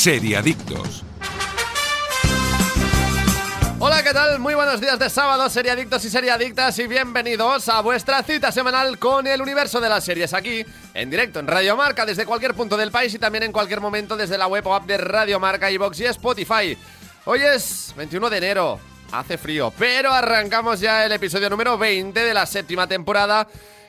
Seriadictos. Hola, ¿qué tal? Muy buenos días de sábado, seriadictos y seriadictas, y bienvenidos a vuestra cita semanal con el universo de las series aquí, en directo en Radio Marca, desde cualquier punto del país y también en cualquier momento desde la web o app de Radio Marca, iVox y Spotify. Hoy es 21 de enero, hace frío, pero arrancamos ya el episodio número 20 de la séptima temporada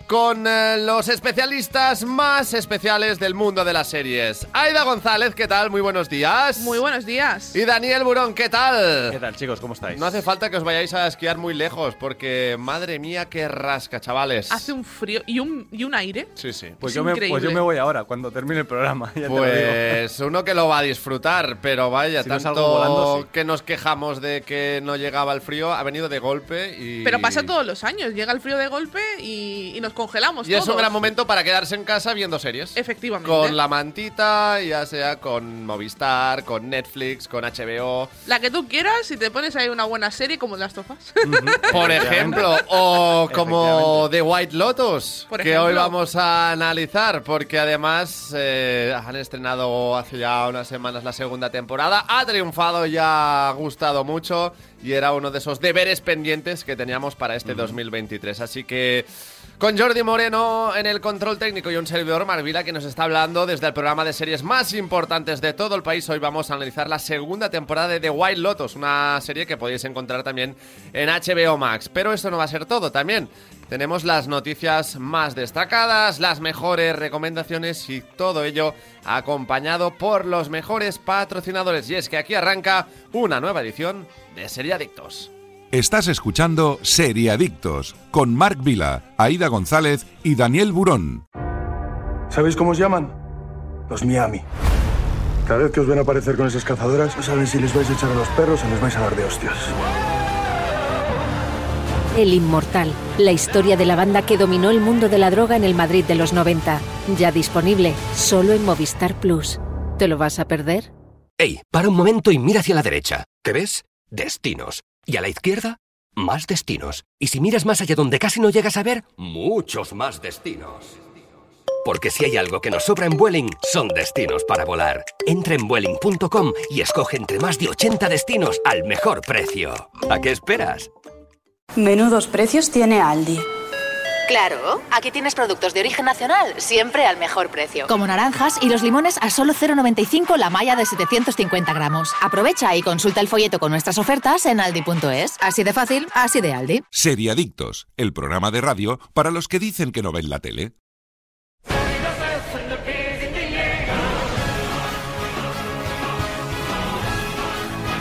con eh, los especialistas más especiales del mundo de las series. Aida González, ¿qué tal? Muy buenos días. Muy buenos días. Y Daniel Burón, ¿qué tal? ¿Qué tal, chicos? ¿Cómo estáis? No hace falta que os vayáis a esquiar muy lejos, porque madre mía, qué rasca, chavales. Hace un frío y un, y un aire. Sí, sí. Pues Es yo, me, pues yo me voy ahora, cuando termine el programa. ya te lo digo. Pues uno que lo va a disfrutar, pero vaya, Si tanto volando, sí. que nos quejamos de que no llegaba el frío, ha venido de golpe y... Pero pasa todos los años. Llega el frío de golpe y, y nos congelamos Y es un gran momento para quedarse en casa viendo series. Efectivamente. Con la mantita, ya sea con Movistar, con Netflix, con HBO, La que tú quieras y te pones ahí una buena serie como las tofas. por ejemplo, o como The White Lotus, Por que hoy vamos a analizar, porque además eh, han estrenado hace ya unas semanas la segunda temporada, ha triunfado y ha gustado mucho, y era uno de esos deberes pendientes que teníamos para este 2023. Así que con Jordi Moreno en el control técnico y un servidor Marvila que nos está hablando desde el programa de series más importantes de todo el país. Hoy vamos a analizar la segunda temporada de The White Lotus, una serie que podéis encontrar también en HBO Max. Pero esto no va a ser todo también. Tenemos las noticias más destacadas, las mejores recomendaciones y todo ello acompañado por los mejores patrocinadores. Y es que aquí arranca una nueva edición de Serie Adictos. Estás escuchando Seriadictos con Marc Vila, Aida González y Daniel Burón. ¿Sabéis cómo os llaman? Los Miami. Cada vez que os ven aparecer con esas cazadoras, no saben si les vais a echar a los perros o les vais a dar de hostias. El Inmortal, la historia de la banda que dominó el mundo de la droga en el Madrid de los 90. Ya disponible solo en Movistar Plus. ¿Te lo vas a perder? Ey, para un momento y mira hacia la derecha. ¿Qué ves? Destinos. Y a la izquierda, más destinos. Y si miras más allá donde casi no llegas a ver, muchos más destinos. Porque si hay algo que nos sobra en Vueling, son destinos para volar. Entra en Vueling.com y escoge entre más de 80 destinos al mejor precio. ¿A qué esperas? Menudos precios tiene Aldi. Claro, aquí tienes productos de origen nacional, siempre al mejor precio. Como naranjas y los limones a solo 0,95 la malla de 750 gramos. Aprovecha y consulta el folleto con nuestras ofertas en aldi.es. Así de fácil, así de Aldi. Seriadictos, el programa de radio para los que dicen que no ven la tele.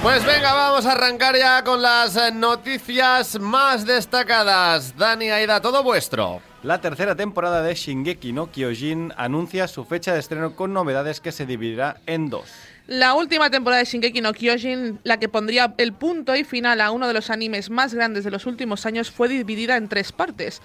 Pues venga, vamos a arrancar ya con las eh, noticias más destacadas. Dani, Aida, todo vuestro. La tercera temporada de Shingeki no Kyojin anuncia su fecha de estreno con novedades que se dividirá en dos. La última temporada de Shingeki no Kyojin, la que pondría el punto y final a uno de los animes más grandes de los últimos años, fue dividida en tres partes.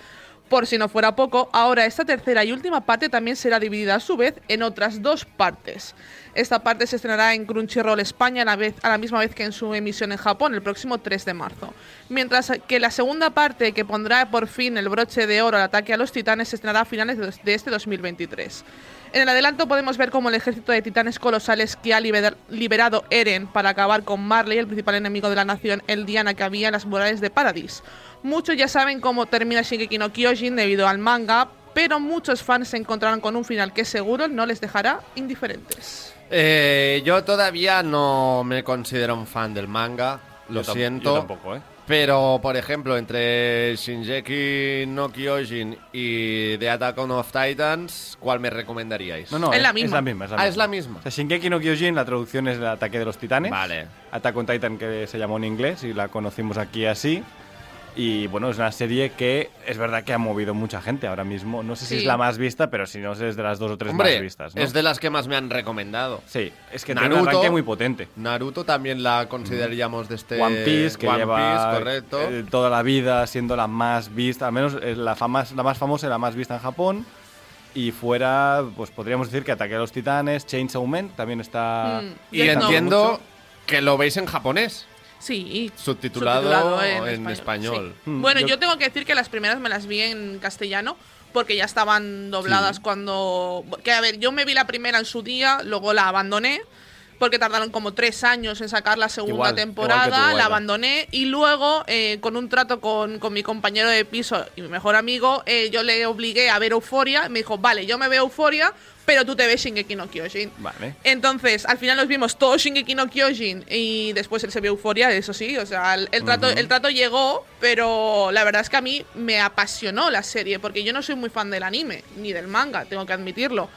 Por si no fuera poco, ahora esta tercera y última parte también será dividida a su vez en otras dos partes. Esta parte se estrenará en Crunchyroll España a la, misma vez que en su emisión en Japón el próximo 3 de marzo. Mientras que la segunda parte, que pondrá por fin el broche de oro al ataque a los titanes, se estrenará a finales de de este 2023. En el adelanto podemos ver cómo el ejército de titanes colosales que ha liber- liberado Eren para acabar con Marley, el principal enemigo de la nación Eldiana que había en las murallas de Paradis. Muchos ya saben cómo termina Shingeki no Kyojin debido al manga, pero muchos fans se encontraron con un final que seguro no les dejará indiferentes. Eh, yo todavía no me considero un fan del manga, lo Yo siento. Yo tampoco, ¿eh? Pero, por ejemplo, entre Shinjeki no Kyojin y The Attack on of Titans, ¿cuál me recomendaríais? No, no, Es la Es misma. la misma, es la Ah, misma. es la misma. O sea, Shingeki no Kyojin, la traducción es el ataque de los titanes. Vale. Attack on Titan, que se llamó en inglés y la conocimos aquí así. Y bueno, es una serie que es verdad que ha movido mucha gente ahora mismo. No sé si es la más vista, pero si no es de las dos o tres Hombre, más vistas. ¿no? es de las que más me han recomendado. Sí, es que tiene un Naruto, arranque muy potente. Naruto también la consideraríamos de este... One Piece, que One lleva Piece, correcto. eh, toda la vida siendo la más vista, al menos eh, la, fama, la más famosa y la más vista en Japón. Y fuera, pues podríamos decir que Ataque a los Titanes, Chainsaw Man también está... Mm. y entiendo mucho. que lo veis en japonés, Sí. subtitulado, en, español. sí. Mm, Bueno, yo- yo... tengo que decir que las primeras me las vi en castellano porque ya estaban dobladas cuando... Que a ver, yo me vi la primera en su día, luego la abandoné porque tardaron como tres años en sacar la segunda Igual, temporada, igual tú, la abandoné y luego eh, con un trato con, con mi compañero de piso y mi mejor amigo, eh, yo le obligué a ver Euforia, me dijo, vale, yo me veo Euforia, pero tú te ves Shingeki no Kyojin. Vale. Entonces, al final nos vimos todos Shingeki no Kyojin y después él se vio Euforia, eso sí, o sea, el, el trato, el trato llegó, pero la verdad es que a mí me apasionó la serie, porque yo no soy muy fan del anime, ni del manga, tengo que admitirlo.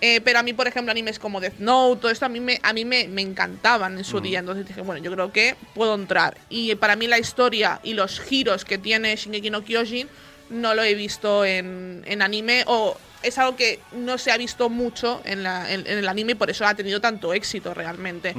Eh, pero a mí, por ejemplo, animes como Death Note, todo esto a mí me, a mí me, me encantaban en su día. Entonces dije, bueno, yo creo que puedo entrar. Y para mí la historia y los giros que tiene Shingeki no Kyojin no lo he visto en, en anime o es algo que no se ha visto mucho en, la- en- en el anime y por eso ha tenido tanto éxito realmente.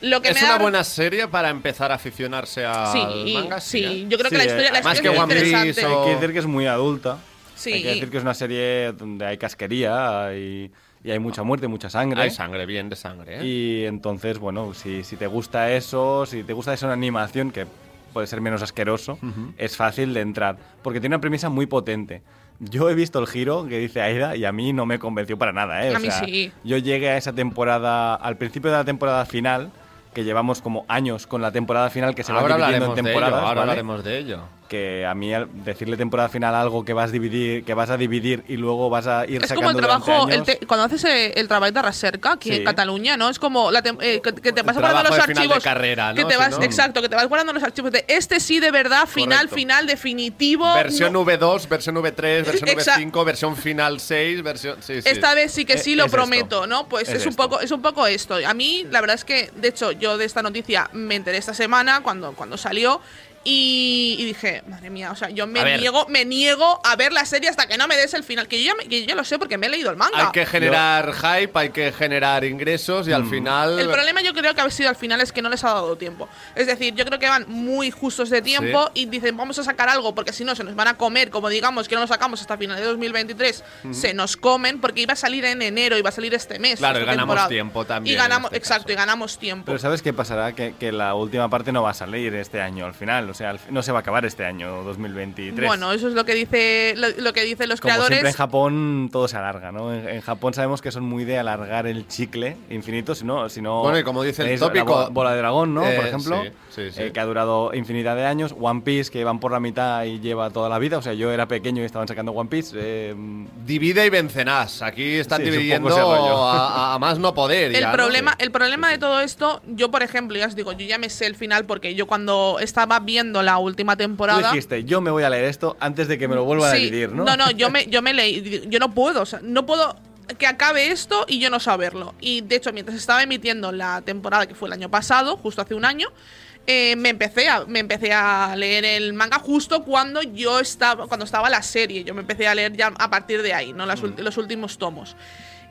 Lo que Es me una da- buena serie para empezar a aficionarse al Sí, manga. sí, ¿eh? yo creo que Sí, la historia, la además historia que es muy One Piece interesante. o- Hay que decir que es muy adulta. Sí. Hay que decir que es una serie donde hay casquería y, y hay mucha muerte, mucha sangre. Hay sangre, bien de sangre. ¿eh? Y entonces, bueno, si, si te gusta eso, si te gusta eso en animación, que puede ser menos asqueroso, es fácil de entrar. Porque tiene una premisa muy potente. Yo he visto el giro que dice Aida y a mí no me convenció para nada. ¿eh? O A mí sea, sí. Yo llegué a esa temporada, al principio de la temporada final, que llevamos como años con la temporada final que se va ahora dividiendo hablaremos en de ello. temporadas. Ahora ¿vale? hablaremos de ello. Que a mí decirle temporada final algo que vas a dividir, que vas a dividir y luego vas a ir Es sacando como el trabajo, el cuando haces eh, el trabajo de recerca aquí Sí. en Cataluña, ¿no? Es como la eh, que, que te vas guardando los de archivos. carrera, que te Si vas, no- Exacto, que te vas guardando los archivos de este sí de verdad, final, Correcto. final, definitivo. Versión no- V2, versión V3, versión Exa- V5, versión final 6, versión. Sí, sí. Esta vez sí que sí Eh, lo es esto. prometo, ¿no? Pues Es es, un esto. poco, es un poco esto. A mí, la verdad es que, de hecho, yo de esta noticia me enteré esta semana cuando, cuando salió. Y, y dije, madre mía, o sea, yo me niego, me niego a ver la serie hasta que no me des el final. Que yo ya, me- que yo ya lo sé porque me he leído el manga. Hay que generar hype, hay que generar ingresos y al final. El problema yo creo que ha sido al final es que no les ha dado tiempo. Es decir, yo creo que van muy justos de tiempo y dicen, vamos a sacar algo porque si no se nos van a comer, como digamos que no lo sacamos hasta final de 2023, se nos comen porque iba a salir en enero, iba a salir este mes. Claro, y ganamos temporada. tiempo también Y ganamos, este exacto, caso. y ganamos tiempo. Pero ¿sabes qué pasará? Que, que la última parte no va a salir este año al final. O sea, no se va a acabar este año 2023. Bueno, eso es lo que dice lo, lo que dicen los Como creadores. siempre en Japón todo se alarga, ¿no? En, en Japón sabemos que son muy de alargar el chicle infinito, si no... Si no Bueno, y como dice el tenéis la tópico- bola, de dragón, ¿no? Eh, Por ejemplo, sí, sí, sí. eh, que ha durado infinidad de años. One Piece, que van por la mitad y lleva toda la vida. O sea, yo era pequeño y estaban sacando One Piece. eh, Divide y vencerás. Aquí están dividiendo ese rollo. a, a más no poder. El ya, ¿no? problema, Sí. el problema de todo esto, yo por ejemplo, ya os digo, yo ya me sé el final porque yo cuando estaba viendo la última tú temporada. dijiste, yo me voy a leer esto antes de que me lo vuelvan a Sí, dividir, ¿no? No, no, yo me, yo me leí. Yo no puedo, o sea, no puedo que acabe esto y yo no saberlo. Y de hecho, mientras estaba emitiendo la temporada que fue el año pasado, justo hace un año, eh, me empecé a me empecé a leer el manga justo cuando yo estaba cuando estaba la serie. Yo me empecé a leer ya a partir de ahí, no Las ulti- los últimos tomos.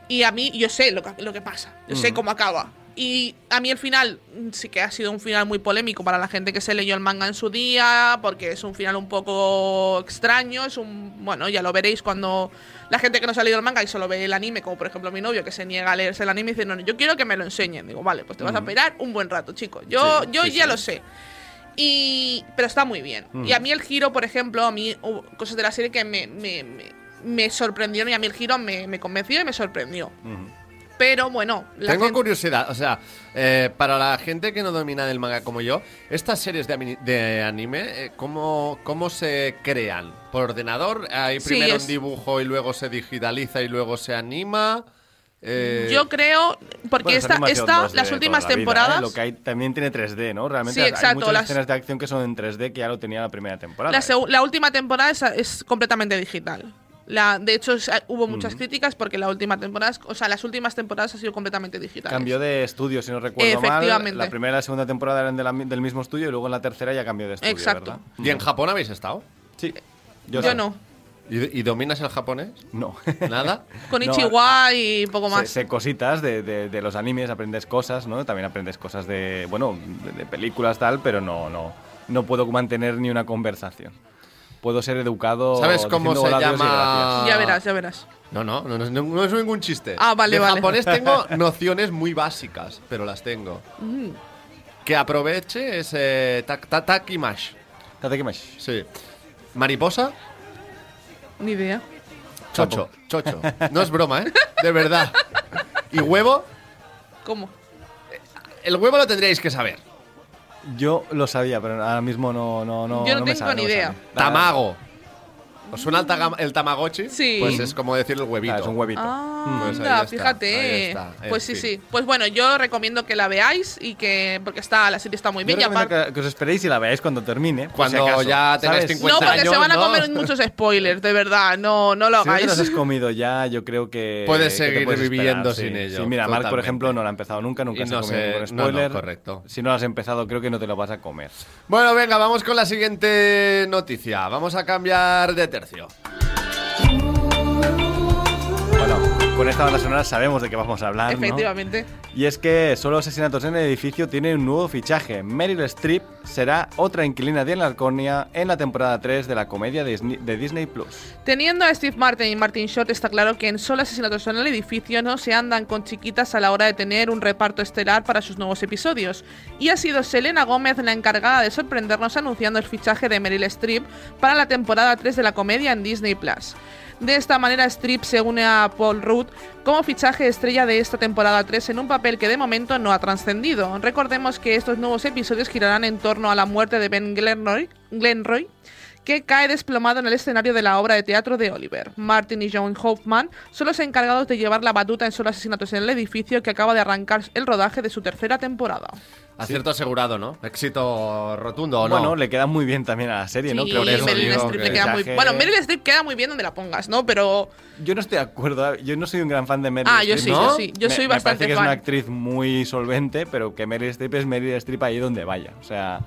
Y a mí, yo sé lo que, lo que pasa, yo sé cómo acaba. Y a mí el final mm, sí que ha sido un final muy polémico para la gente que se leyó el manga en su día, porque es un final un poco extraño, es un... Bueno, ya lo veréis cuando la gente que no se ha leído el manga y solo ve el anime, como por ejemplo mi novio que se niega a leerse el anime y dice, no, no, yo quiero que me lo enseñen. Digo, vale, pues te vas a esperar un buen rato, chico. Yo, Sí, yo sí, ya sí. lo sé. Y, pero está muy bien. Y a mí el giro, por ejemplo, a mí hubo cosas de la serie que me, me, me, me sorprendieron y a mí el giro me, me convenció y me sorprendió. Pero bueno, la Tengo gente- curiosidad, o sea, eh, para la gente que no domina del manga como yo, estas series de, de anime, eh, ¿cómo, ¿cómo se crean? ¿Por ordenador? ¿Hay Sí, primero es- un dibujo y luego se digitaliza y luego se anima? Eh, Yo creo, porque Bueno, es esta, esta 2D las últimas la vida, ¿eh? temporadas, Lo que hay también tiene 3D, ¿no? Realmente Sí, hay exacto, muchas las- escenas de acción que son en 3D que ya lo tenía la primera temporada. la, seu- la última temporada es, es completamente digital. La, de hecho, es- hubo muchas críticas porque la última temporada, o sea, las últimas temporadas han sido completamente digitales. Cambió de estudio, si no recuerdo mal. Efectivamente. La primera y la segunda temporada eran de la mi- del mismo estudio y luego en la tercera ya cambió de estudio, Exacto. ¿verdad? ¿Y en Japón habéis estado? Sí. Yo, no. ¿Y, y dominas el japonés? No. ¿Nada? Con No, Ichiwa y poco Sé, más. sé cositas de, de- de los animes, aprendes cosas, ¿no? También aprendes cosas de, bueno, de, de películas tal, pero no, no, no puedo mantener ni una conversación. Puedo ser educado. ¿Sabes cómo se llama? Ya verás, ya verás. No, no, no, no, no es ningún chiste. Ah, vale, de vale. japonés tengo nociones muy básicas, pero las tengo. Mm. Que aproveche ese tak- ta- takimash. Tatekimashi. Sí. Mariposa, Ni idea. chocho, chocho. No es broma, ¿eh? De verdad. ¿Y huevo? ¿Cómo? el huevo lo tendríais que saber. Yo lo sabía, pero ahora mismo no, no, no, Yo no me tengo sale, ni no me idea. Tamago. ¿Os suena el, taga- el tamagotchi? Sí. Pues es como decir el huevito. Claro, es un huevito. Ah, Pues ahí anda, está, fíjate. ahí está, en pues sí, fin. sí. Pues bueno, yo recomiendo que la veáis y que. Porque está, la serie está muy Yo bien. y recomiendo aparte- que, que os esperéis y la veáis cuando termine. por Cuando si acaso, ya tengáis ¿sabes? 50 No, porque años, se van a ¿no? comer muchos spoilers, de verdad. No, no lo Si no te hagáis. los has comido ya, yo creo que. Puedes que te seguir puedes viviendo esperar, sin sí. ello, Sí, mira, Mark, por totalmente. ejemplo, no lo ha empezado nunca, nunca Y se no ha comido sé- ningún no, no, spoiler. correcto. Si no lo has empezado, creo que no te lo vas a comer. Bueno, venga, vamos con la siguiente noticia. Vamos a cambiar de tercio. Con esta banda sonora sabemos de qué vamos a hablar. ¿no? Efectivamente. Y es que solo asesinatos en el edificio tiene un nuevo fichaje. Meryl Streep será otra inquilina de Enlarconia en la temporada 3 de la comedia de Disney Plus. Teniendo a Steve Martin y Martin Short, está claro que en solo asesinatos en el edificio no se andan con chiquitas a la hora de tener un reparto estelar para sus nuevos episodios. Y ha sido Selena Gómez la encargada de sorprendernos anunciando el fichaje de Meryl Streep para la temporada 3 de la comedia en Disney Plus. De esta manera, Streep se une a Paul Rudd como fichaje estrella de esta temporada 3 en un papel que de momento no ha trascendido. Recordemos que estos nuevos episodios girarán en torno a la muerte de Ben Glenroy que cae desplomado en el escenario de la obra de teatro de Oliver. Martin y John Hoffman son los encargados de llevar la batuta en solo asesinatos en el edificio que acaba de arrancar el rodaje de su tercera temporada. Acierto asegurado, ¿no? Éxito rotundo, ¿o no? Bueno, le queda muy bien también a la serie, ¿no? Creo que eso Meryl digo Streep que le queda muy Bueno, Meryl Streep queda muy bien donde la pongas, ¿no? Pero Yo no estoy de acuerdo. Yo no soy un gran fan de Meryl Ah, yo Streep. sí, ¿no? yo sí. Yo Me- soy me bastante parece que fan. es una actriz muy solvente, pero que Meryl Streep es Meryl Streep ahí donde vaya. O sea,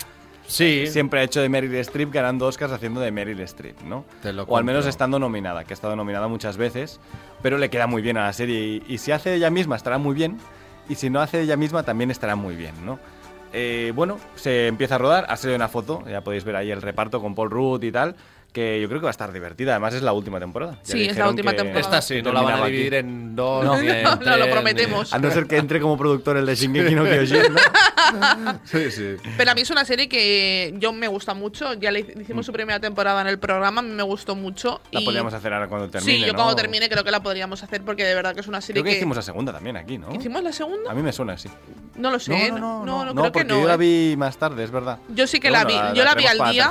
Sí. siempre ha hecho de Meryl Streep ganando Oscars haciendo de Meryl Streep, ¿no? Te lo o al menos estando nominada, que ha estado nominada muchas veces, pero le queda muy bien a la serie. Y, y si hace ella misma estará muy bien, y si no hace ella misma también estará muy bien, ¿no? Eh, bueno, se empieza a rodar, ha salido una foto, ya podéis ver ahí el reparto con Paul Rudd y tal, que yo creo que va a estar divertida. Además es la última temporada. Ya Sí, es la última temporada. Esta sí, no la van a aquí. dividir en dos. No. ni en No, no, lo ni- prometemos. A no ser que entre como productor el de Shingeki no Kyojin, ¿no? Sí, sí. Pero a mí es una serie que yo me gusta mucho. Ya le hicimos su primera temporada en el programa, a mí me gustó mucho. La y- podríamos hacer ahora cuando termine, Sí, yo ¿no? cuando termine creo que la podríamos hacer porque de verdad que es una serie Creo que, que... hicimos la segunda también aquí, ¿no? ¿Hicimos la segunda? A mí me suena así. No lo sé. no, no, no, no, creo porque que no. yo la ¿eh? vi más tarde, es verdad. Yo sí que la vi. Yo la vi al día.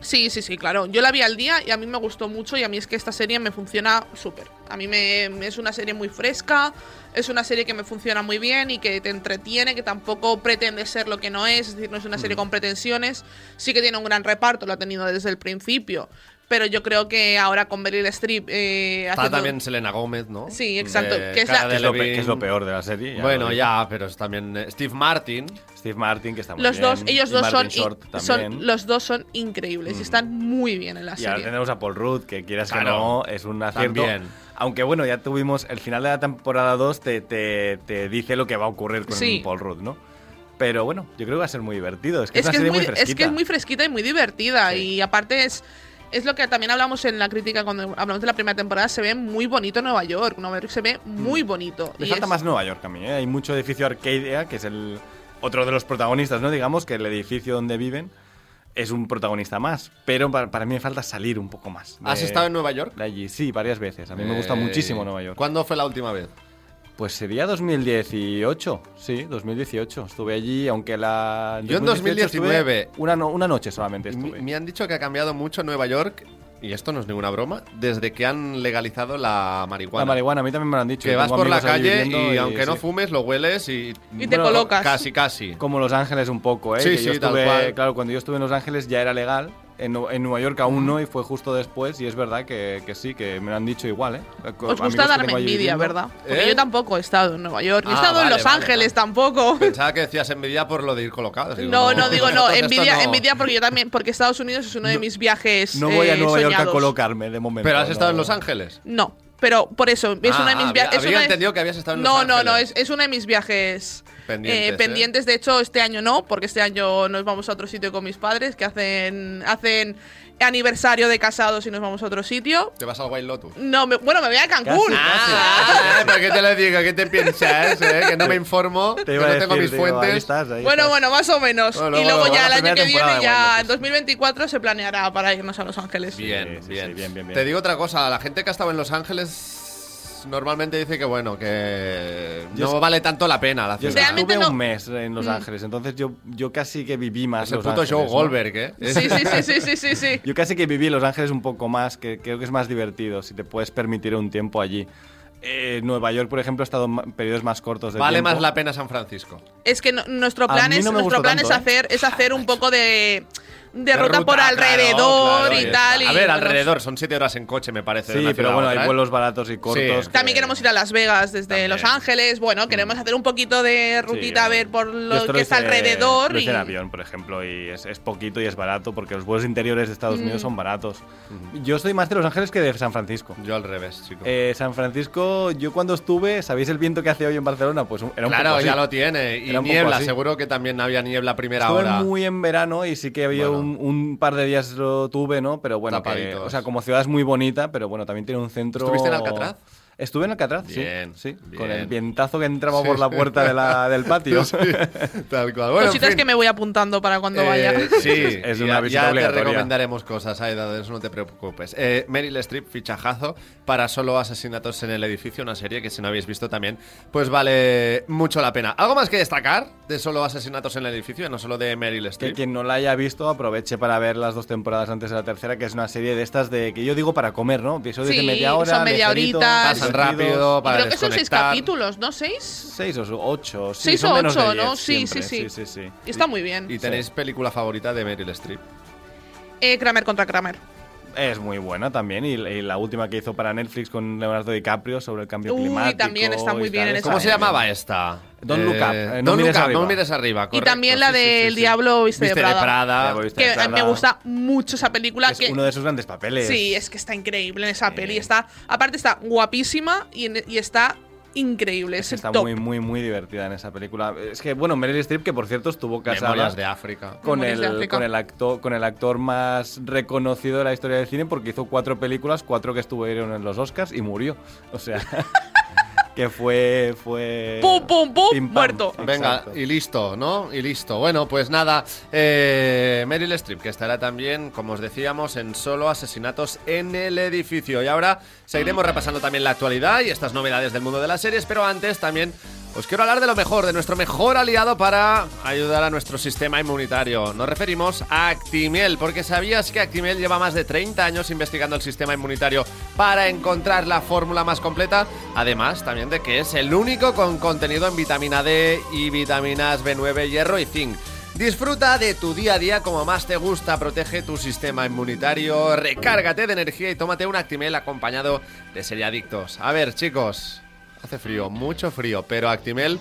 Sí, sí, sí, claro. Yo la vi al día y a mí me gustó mucho y a mí es que esta serie me funciona súper. A mí me, me- es una serie muy fresca, es una serie que me funciona muy bien y que te entretiene, que tampoco pretende ser lo que no es, es decir, no es una Mm. serie con pretensiones. Sí que tiene un gran reparto, lo ha tenido desde el principio. Pero yo creo que ahora con Meryl Streep eh, Está haciendo- también Selena Gómez, ¿no? Sí, exacto, que es la- Que lo, que es peor de la serie. ya Bueno, ya, pero es también eh, Steve Martin. Steve Martin, que está muy los bien. dos, ellos y dos son, Short los dos son increíbles y están muy bien en la Y ahora serie. tenemos a Paul Rudd, que quieras que Claro. no, es un acierto. También. Aunque bueno, ya tuvimos el final de la temporada 2, te, te, te dice lo que va a ocurrir con Sí. Paul Rudd, ¿no? Pero bueno, yo creo que va a ser muy divertido. Es que es, es una que es, serie muy, muy, es fresquita. que es muy fresquita y muy divertida. Y aparte es, es lo que también hablamos en la crítica cuando hablamos de la primera temporada. Se ve muy bonito Nueva York. Nueva York se ve muy bonito. Me y falta es- más Nueva York a mí, ¿eh? Hay mucho edificio Arcadia, que es el otro de los protagonistas, ¿no? Digamos que el edificio donde viven es un protagonista más. Pero para, para mí me falta salir un poco más. de- ¿Has estado en Nueva York? de allí? Sí, varias veces. A mí me gusta Eh, muchísimo Nueva York. ¿Cuándo fue la última vez? Pues sería 2018, sí, 2018. Estuve allí, aunque la... Yo en 2018 estuve 2019. Una, no- una noche solamente Me, estuve. me han dicho que ha cambiado mucho Nueva York, y esto no es ninguna broma, desde que han legalizado la marihuana. La marihuana, a mí también me lo han dicho. Que vas por la calle y aunque no fumes, lo hueles y... Y te colocas. Casi, casi. Como Los Ángeles un poco, ¿eh? Sí, Que sí, yo tal estuve, cual. Claro, cuando yo estuve en Los Ángeles ya era legal. En, Nu- en Nueva York aún no, y fue justo después. Y es verdad que, que sí, que me lo han dicho igual, ¿eh? Os gusta darme envidia. ¿verdad? Porque ¿Eh? yo tampoco he estado en Nueva York. Ni he Ah, estado en Los vale, Ángeles vale. tampoco. Pensaba que decías envidia por lo de ir colocado. Digo, No, no, digo no. Envidia, no. envidia porque yo también, porque Estados Unidos es uno de mis viajes. No voy a eh, Nueva York a colocarme de momento. Pero has estado en no. Los Ángeles. No, pero por eso, es Ah, una de mis había- viajes. había entendido que habías estado en no, Los No, no, Ángeles. es, es uno de mis viajes Pendientes, eh, ¿eh? pendientes. De hecho, este año no, porque este año nos vamos a otro sitio con mis padres que hacen, hacen aniversario de casados y nos vamos a otro sitio. ¿Te vas al Wild Lotus? No, me- bueno, me voy a Cancún. Ah, ¿para qué te lo digo? ¿Qué te piensas? eh? Que no me informo, Te que no tengo decir, mis digo, ahí fuentes. estás, ahí Bueno, estás. bueno, más o menos. Bueno, y luego bueno, ya la el año que viene, ya en 2024 se planeará para irnos a Los Ángeles. Bien, Sí, sí, bien. sí, bien, bien, bien. Te digo otra cosa, la gente que ha estado en Los Ángeles normalmente dice que bueno, que Yo no es- vale tanto la pena la Yo ciudad. Realmente estuve no- un mes en Los Mm. Ángeles, entonces yo, yo casi que viví más Es el Los puto Ángeles, show ¿no? Goldberg, ¿eh? Sí, sí, sí, sí, sí, sí. Yo casi que viví Los Ángeles un poco más, que creo que es más divertido, si te puedes permitir un tiempo allí. Eh, Nueva York, por ejemplo, ha estado en periodos más cortos de Vale tiempo. más la pena San Francisco. Es que no- nuestro plan es, nuestro plan tanto, es ¿eh? hacer, es hacer un poco de, de ruta, por ruta, alrededor claro, claro, y tal. y A ver, alrededor, son siete horas en coche, me parece. de Sí, pero bueno, hay vuelos baratos y cortos. Sí. que- También queremos ir a Las Vegas desde Los Ángeles. Bueno, queremos hacer un poquito de rutita a ver por lo que está hice- alrededor. Lo y... en avión, por ejemplo, y es, es poquito y es barato, porque los vuelos interiores de Estados Unidos Mm. son baratos. Yo estoy más de Los Ángeles que de San Francisco. Yo al revés, chico. Eh, San Francisco, yo cuando estuve, ¿sabéis el viento que hace hoy en Barcelona? Pues era un claro, poco así. ya lo tiene. Y niebla, seguro que también había niebla a primera Estuve hora. muy en verano y sí que había Bueno. un, un par de días lo tuve, ¿no? Pero bueno, que- o sea, como ciudad es muy bonita, pero bueno, también tiene un centro... ¿Estuviste en Alcatraz? Estuve en Alcatraz, sí, Bien, sí, bien. con el vientazo que entraba Sí. por la puerta de la- del patio. Tal cual. Bueno, en Cositas fin. que me voy apuntando para cuando Eh, vaya. sí, Es ya- una visita ya obligatoria. te recomendaremos cosas, Aida, de eso no te preocupes. Eh, Meryl Streep, fichajazo para solo asesinatos en el edificio, una serie que si no habéis visto también, pues vale mucho la pena. ¿Algo más que destacar de solo asesinatos en el edificio, no solo de Meryl Que Streep? quien no la haya visto aproveche para ver las dos temporadas antes de la tercera, que es una serie de estas de que yo digo para comer, ¿no? Episodios Sí, de media hora, son media horita. Rápido, Y para creo que son seis capítulos, ¿no? ¿Seis? Seis o ocho. sí, Seis son o menos de ocho, diez ¿no? Sí, sí, sí. sí, sí. Y está muy bien. ¿Y tenéis película favorita de Meryl Streep? Eh, Kramer contra Kramer. Es muy buena también. Y, y la última que hizo para Netflix con Leonardo DiCaprio sobre el cambio Uy, climático. también está muy y bien tal, en está ¿Cómo Esa se llamaba esta? Don't Look Up, eh, no Don't mires arriba. no mires arriba. y también la del sí, sí. Diablo viste, Viste de Prada. Prada. Diablo viste Que de a mí me gusta mucho esa película. Es que, uno de sus grandes papeles. Sí, es que está increíble en esa peli. Está, aparte está guapísima y, está increíble. Es, está top. muy, muy, muy divertida en esa película. Es que, bueno, Meryl Streep, que por cierto estuvo casada Memorias de África. con Memorias de el, África. con, el actor, con el actor más reconocido de la historia del cine porque hizo cuatro películas, cuatro que estuvieron en los Oscars y murió. O sea, que fue... fue Pum, pum, pum, pim, muerto. Venga, Exacto. y listo, ¿no? Y listo. Bueno, pues nada, eh, Meryl Streep, que estará también, como os decíamos, en solo asesinatos en el edificio. Y ahora seguiremos repasando también la actualidad y estas novedades del mundo de las series, pero antes también os quiero hablar de lo mejor, de nuestro mejor aliado para ayudar a nuestro sistema inmunitario. Nos referimos a Actimel, porque sabías que Actimel lleva más de 30 años investigando el sistema inmunitario para encontrar la fórmula más completa, además también de que es el único con contenido en vitamina D y vitaminas B9, hierro y zinc. Disfruta de tu día a día como más te gusta, protege tu sistema inmunitario, recárgate de energía y tómate un Actimel acompañado de seriadictos. A ver, chicos, hace frío, mucho frío, pero Actimel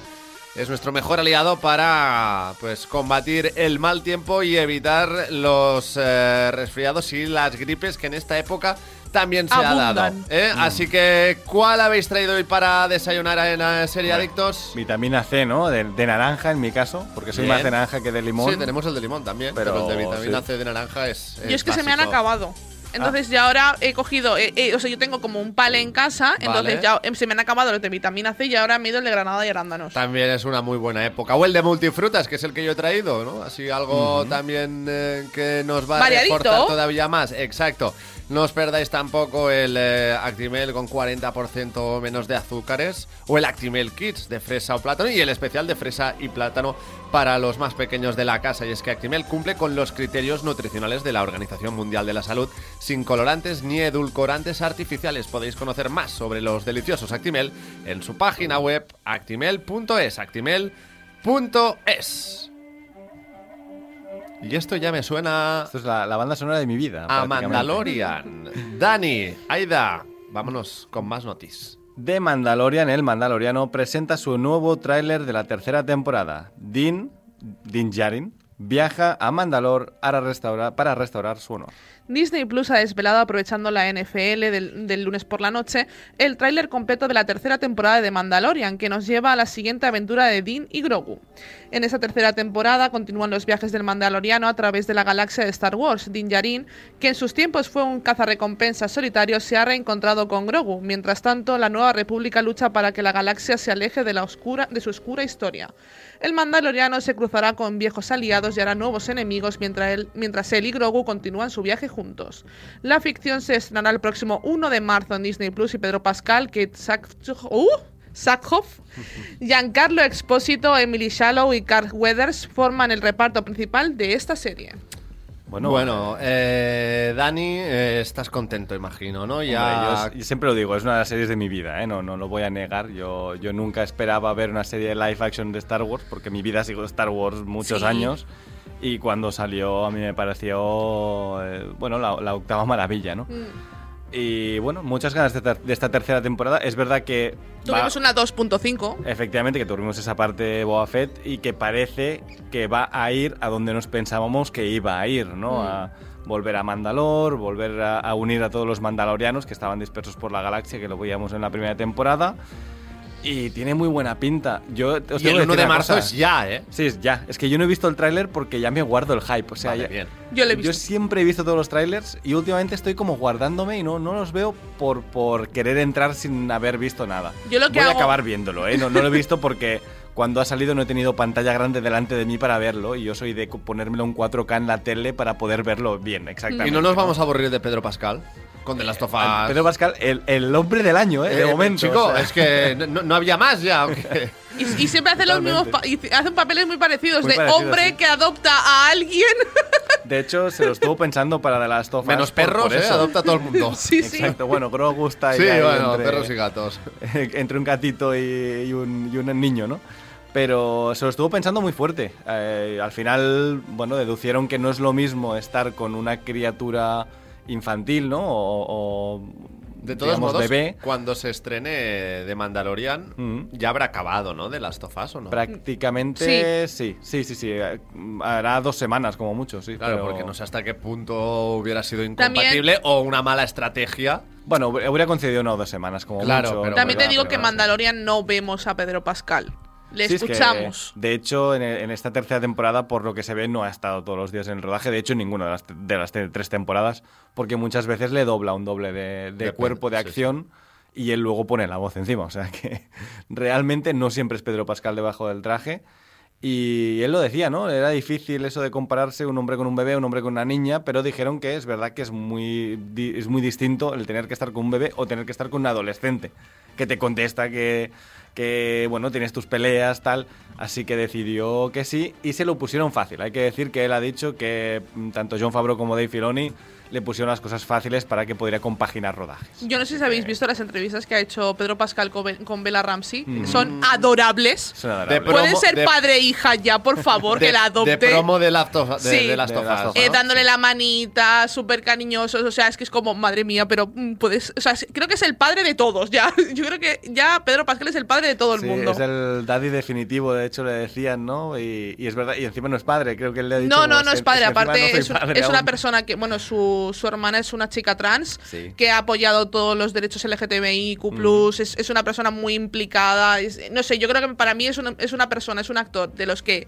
es nuestro mejor aliado para pues combatir el mal tiempo y evitar los eh, resfriados y las gripes que en esta época también se ha dado. Abundan. ¿eh? Así que, ¿cuál habéis traído hoy para desayunar en eh, Seriadictos? Vitamina C, ¿no? De, de naranja en mi caso, porque soy Bien. más de naranja que de limón. Sí, tenemos el de limón también, pero, Pero, el de vitamina sí. C de naranja es. Yo es que se me han acabado. Entonces ya ahora he cogido, eh, eh, o sea, yo tengo como un pale en casa, entonces ya eh, se me han acabado los de vitamina C y ahora me he ido el de granada y arándanos. También es una muy buena época. O el de multifrutas, que es el que yo he traído, ¿no? Así algo también eh, que nos va a reforzar todavía más. Exacto. No os perdáis tampoco el eh, Actimel con 40% menos de azúcares o el Actimel Kids de fresa o plátano y el especial de fresa y plátano para los más pequeños de la casa. Y es que Actimel cumple con los criterios nutricionales de la Organización Mundial de la Salud sin colorantes ni edulcorantes artificiales. Podéis conocer más sobre los deliciosos Actimel en su página web actimel.es. Actimel.es. Y esto ya me suena Esto es la, la banda sonora de mi vida. a. Mandalorian. Dani, Aida, vámonos con más noticias. De Mandalorian, el Mandaloriano presenta su nuevo tráiler de la tercera temporada. Din, Din Djarin, viaja a Mandalor para restaurar, para restaurar su honor. Disney Plus ha desvelado, aprovechando la NFL del, del lunes por la noche, el tráiler completo de la tercera temporada de Mandalorian, que nos lleva a la siguiente aventura de Din y Grogu. En esta tercera temporada continúan los viajes del Mandaloriano a través de la galaxia de Star Wars. Din Djarin, que en sus tiempos fue un cazarrecompensas solitario, se ha reencontrado con Grogu. Mientras tanto, la Nueva República lucha para que la galaxia se aleje de, la oscura, de su oscura historia. El Mandaloriano se cruzará con viejos aliados y hará nuevos enemigos mientras él, mientras él y Grogu continúan su viaje juntos. La ficción se estrenará el próximo 1 de marzo en Disney Plus y Pedro Pascal, Kate Sackhoff, uh, Sackhoff, Giancarlo Expósito, Emily Shallow y Carl Weathers forman el reparto principal de esta serie. Bueno, Bueno, eh, Dani, eh, estás contento, imagino, ¿no? Ya. Hombre, yo, yo siempre lo digo, es una de las series de mi vida, ¿eh? no, no lo voy a negar. Yo, yo nunca esperaba ver una serie de live action de Star Wars, porque mi vida ha sido Star Wars muchos Sí. años. Y cuando salió a mí me pareció, eh, bueno, la, la octava maravilla, ¿no? Y bueno, muchas ganas de, esta tercera temporada. Es verdad que... va- Tuvimos una 2.5. Efectivamente, que tuvimos esa parte de Boba Fett y que parece que va a ir a donde nos pensábamos que iba a ir, ¿no? Mm. A volver a Mandalor, volver a, a unir a todos los mandalorianos que estaban dispersos por la galaxia, que lo veíamos en la primera temporada. Y tiene muy buena pinta. Yo os Y el que 1 decir de marzo cosa. es ya, ¿eh? Sí, es ya. Es que yo no he visto el tráiler porque ya me guardo el hype. O sea, Vale, ya- bien. Yo lo he visto. yo siempre he visto todos los trailers y últimamente estoy como guardándome y no, no los veo por, por querer entrar sin haber visto nada. Yo lo que Voy a acabar viéndolo, ¿eh? No, no lo he visto porque cuando ha salido no he tenido pantalla grande delante de mí para verlo y yo soy de ponérmelo en 4K en la tele para poder verlo bien, exactamente. Y no nos vamos a aburrir de Pedro Pascal con The Last of Us. Ah, Pedro Pascal, el, el hombre del año, ¿eh? De Eh, momento. Chico, o sea. es que no, no había más ya. Y, y siempre hace los mismos y hacen papeles muy parecidos Muy de hombre sí. que adopta a alguien. De hecho, se lo estuvo pensando para The Last of Us. Menos perros, por ¿eh? eso. Adopta a todo el mundo. sí, sí. Exacto, bueno, Grogu está ahí. Sí, ahí bueno, entre- perros y gatos. entre un gatito y, y un, y un niño, ¿no? Pero se lo estuvo pensando muy fuerte. Eh, al final, bueno, deducieron que no es lo mismo estar con una criatura infantil, ¿no? O, o, De todos digamos, modos, bebé. cuando se estrene de Mandalorian, Mm. ya habrá acabado, ¿no? De Last of Us, ¿o no? Prácticamente sí, sí, sí, sí. Eh, Hará dos semanas como mucho, sí. Claro, pero- porque no sé hasta qué punto hubiera sido incompatible o una mala estrategia. Bueno, hubiera concedido una o dos semanas como Claro, mucho. pero- También te digo pero- que en Mandalorian no vemos a Pedro Pascal. Le Sí, es que, escuchamos. de hecho, en, en esta tercera temporada, por lo que se ve, no ha estado todos los días en el rodaje. De hecho, en ninguna de las, de las tres temporadas, porque muchas veces le dobla un doble de, de Depende, cuerpo de sí, acción y él luego pone la voz encima. O sea que realmente no siempre es Pedro Pascal debajo del traje. Y él lo decía, ¿no? Era difícil eso de compararse un hombre con un bebé, un hombre con una niña, pero dijeron que es verdad que es muy, es muy distinto el tener que estar con un bebé o tener que estar con un adolescente que te contesta que, que bueno, tienes tus peleas, tal. Así que decidió que sí y se lo pusieron fácil. Hay que decir que él ha dicho que mm, tanto John Favreau como Dave Filoni le pusieron las cosas fáciles para que pudiera compaginar rodajes. Yo no sé si habéis visto las entrevistas que ha hecho Pedro Pascal con, Be- con Bella Ramsey. Mm. Son adorables. De Pueden ser de- padre e hija ya, por favor, que la adopte. de promo de of, de, Sí. de Us, of Eh, dándole la manita, súper cariñosos. O sea, es que es como, madre mía, pero mm, puedes. O sea, creo que es el padre de todos ya. Yo creo que ya Pedro Pascal es el padre de todo el Sí, mundo. es el daddy definitivo, de hecho le decían, ¿no? Y, y es verdad, y encima no es padre, creo que él le ha dicho. No, no, no es padre. Aparte, no es, padre es una aún". persona que, bueno, su, su hermana es una chica trans Sí. que ha apoyado todos los derechos LGTBIQ. Es, es una persona muy implicada. es- no sé, yo creo que para mí es una, es una persona, es un actor de los que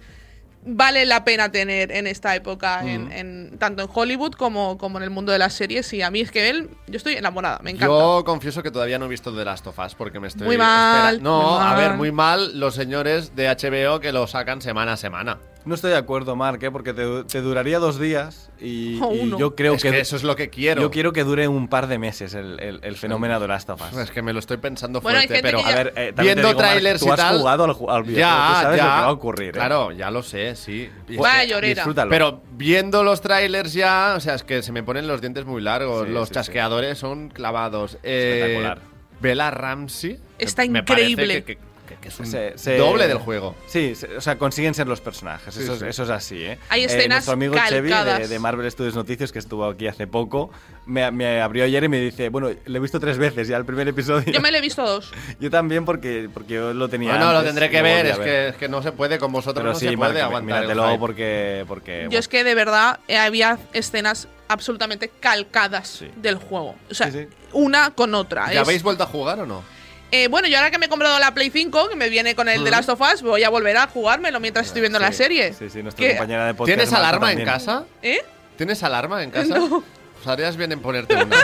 vale la pena tener en esta época, en, en- tanto en Hollywood como, como en el mundo de las series. Y a mí es que él, yo estoy enamorada, me encanta. Yo confieso que todavía no he visto The Last of Us porque me estoy. Muy mal, espera- No, muy a ver, muy mal los señores de HBO que lo sacan semana a semana. No estoy de acuerdo, Mark, ¿eh? porque te, te duraría dos días y, yo creo es que, eso es lo que quiero. Yo quiero que dure un par de meses el, el, el fenómeno de Last of Us. Es que me lo estoy pensando fuerte, pero A ver, eh, viendo digo, Mark, trailers tú y has tal. jugado al, al videojuego, tú ya, sabes ya. lo que va a ocurrir. ¿eh? Claro, ya lo sé, sí. Vaya llorera. Disfrútalo. Pero viendo los trailers ya, o sea, es que se me ponen los dientes muy largos. Sí, los sí, chasqueadores son clavados. Eh, Espectacular. Bella Ramsey. Está me parece increíble. que- que- que- es un Se- se- doble del juego. Sí, se- o sea, consiguen ser los personajes. Sí, eso, es- sí. eso es así, ¿eh? Hay Eh, escenas Nuestro amigo Chevy de, Marvel Studios Noticias, que estuvo aquí hace poco, me, me abrió ayer y me dice, bueno, lo he visto tres veces ya el primer episodio. Yo me lo he visto dos. Yo también porque, porque yo lo tenía Bueno, lo antes tendré y que lo ver es, que, es que no se puede, con vosotros Pero no sí, se puede aguantar el míratelo porque... porque Yo es que de verdad eh, había escenas absolutamente calcadas Sí. del juego. O sea, Sí, sí. una con otra. ¿Ya Es- habéis vuelto a jugar o no? Eh, bueno, yo ahora que me he comprado la Play 5, que me viene con el The Last of Us, voy a volver a jugármelo mientras estoy viendo la serie. Sí, sí, nuestra ¿Qué? compañera de podcast. ¿Tienes alarma en casa? ¿Eh? ¿Tienes alarma en casa? No. Harías bien en ponerte una.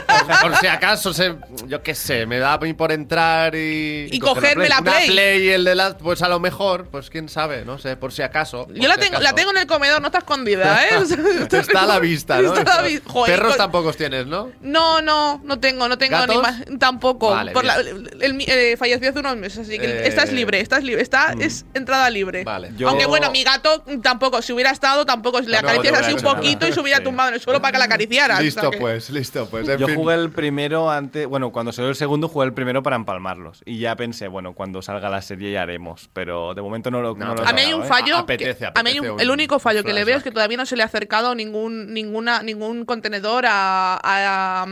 Por, si acaso, se- yo qué sé, me da a mí por entrar y. Y coger cogerme la Play. Play y el de la. Pues a lo mejor, pues quién sabe, no sé, por si acaso. Yo la si tengo, acaso. la tengo en el comedor, no está escondida, ¿eh? Está a la vista, ¿no? Está a la vi- Joder, Perros con- tampoco tienes, ¿no? No, no, no tengo, no tengo ¿Gatos? ni más, tampoco. Vale, Por la- bien. el, el- eh, falleció hace unos meses, así que Eh, estás libre, estás libre, está es entrada libre. Vale. Yo- Aunque bueno, mi gato mm, tampoco, si hubiera estado, tampoco le acaricias así un poquito nada. y se hubiera Sí. tumbado en el suelo para que la acariciaras. Listo, o sea que- pues, listo, pues. En Yo fin. jugué el primero antes, bueno, cuando salió el segundo jugué el primero para empalmarlos y ya pensé, bueno, cuando salga la serie ya haremos, pero de momento no lo, No, no lo he A mí hay un ¿eh? fallo. Apetece, que- a mí hay un- apetece el único fallo que le veo es que todavía no se le ha acercado ningún, ninguna, ningún contenedor a, a,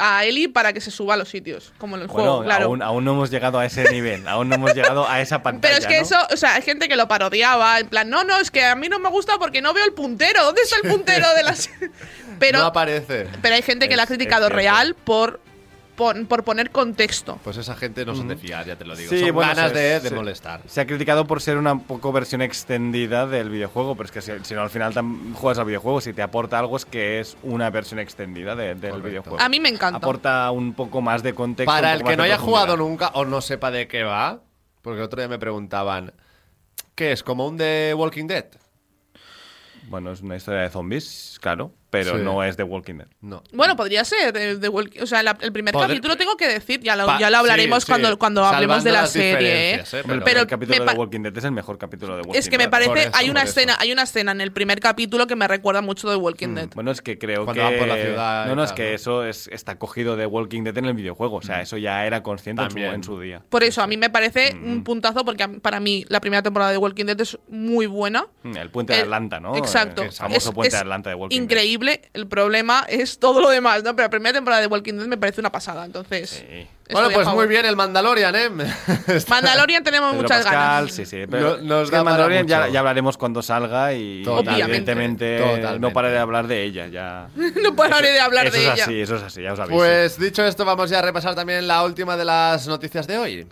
a Eli para que se suba a los sitios, como en el Bueno, juego, claro. aún, aún no hemos llegado a ese nivel, aún no hemos llegado a esa pantalla. Pero es que ¿no? eso, o sea, hay gente que lo parodiaba, en plan, no, no, es que a mí no me gusta porque no veo el puntero. ¿Dónde está el puntero de las.? Pero, no aparece. pero hay gente que Es- la ha criticado real por, por, por poner contexto. Pues esa gente no son de fiar, ya te lo digo. Sí, son bueno, ganas se- de, de se- molestar. Se ha criticado por ser una poco versión extendida del videojuego, pero es que si, si no al final juegas al videojuego, si te aporta algo es que es una versión extendida de- del Correcto. videojuego. A mí me encanta. Aporta un poco más de contexto. Para el que no haya jugado nunca o no sepa de qué va, porque el otro día me preguntaban, ¿qué es? ¿Como un de Walking Dead? Bueno, es una historia de zombies, claro, pero Sí. no es de Walking Dead. No. Bueno, podría ser. el de Walk- o sea, la- el primer Poder- capítulo tengo que decir, ya lo, Pa- ya lo hablaremos sí, sí. cuando, cuando hablemos de la serie. ¿eh? ¿eh? El Pero- primer me capítulo de Walking Dead es el mejor capítulo de Walking Es que me Dead. parece, eso, hay una escena, hay una escena en el primer capítulo que me recuerda mucho de Walking Dead. Bueno, es que creo Cuando que. van por la ciudad no, no, es que ¿no? eso es, está cogido de Walking Dead en el videojuego. O sea, eso ya era consciente en su, También. en su día. Por eso, a mí me parece Mm. un puntazo porque para mí la primera temporada de Walking Dead es muy buena. Mm, El puente de El- Atlanta, ¿no? Exacto. El famoso Es- puente de Atlanta de Walking Dead. Increíble. El problema es todo lo demás, ¿no? Pero la primera temporada de Walking Dead me parece una pasada, entonces. Sí. Bueno, pues muy bien el Mandalorian, ¿eh? Mandalorian tenemos Pedro muchas Pascal, ganas. sí, sí. Pero No- nos es que da para Mandalorian ya, ya hablaremos cuando salga y, Totalmente, evidentemente totalmente. no pararé de hablar de ella. Ya. no pararé de hablar eso de es ella. así, eso es así, ya os aviso. Pues dicho esto, vamos ya a repasar también la última de las noticias de hoy.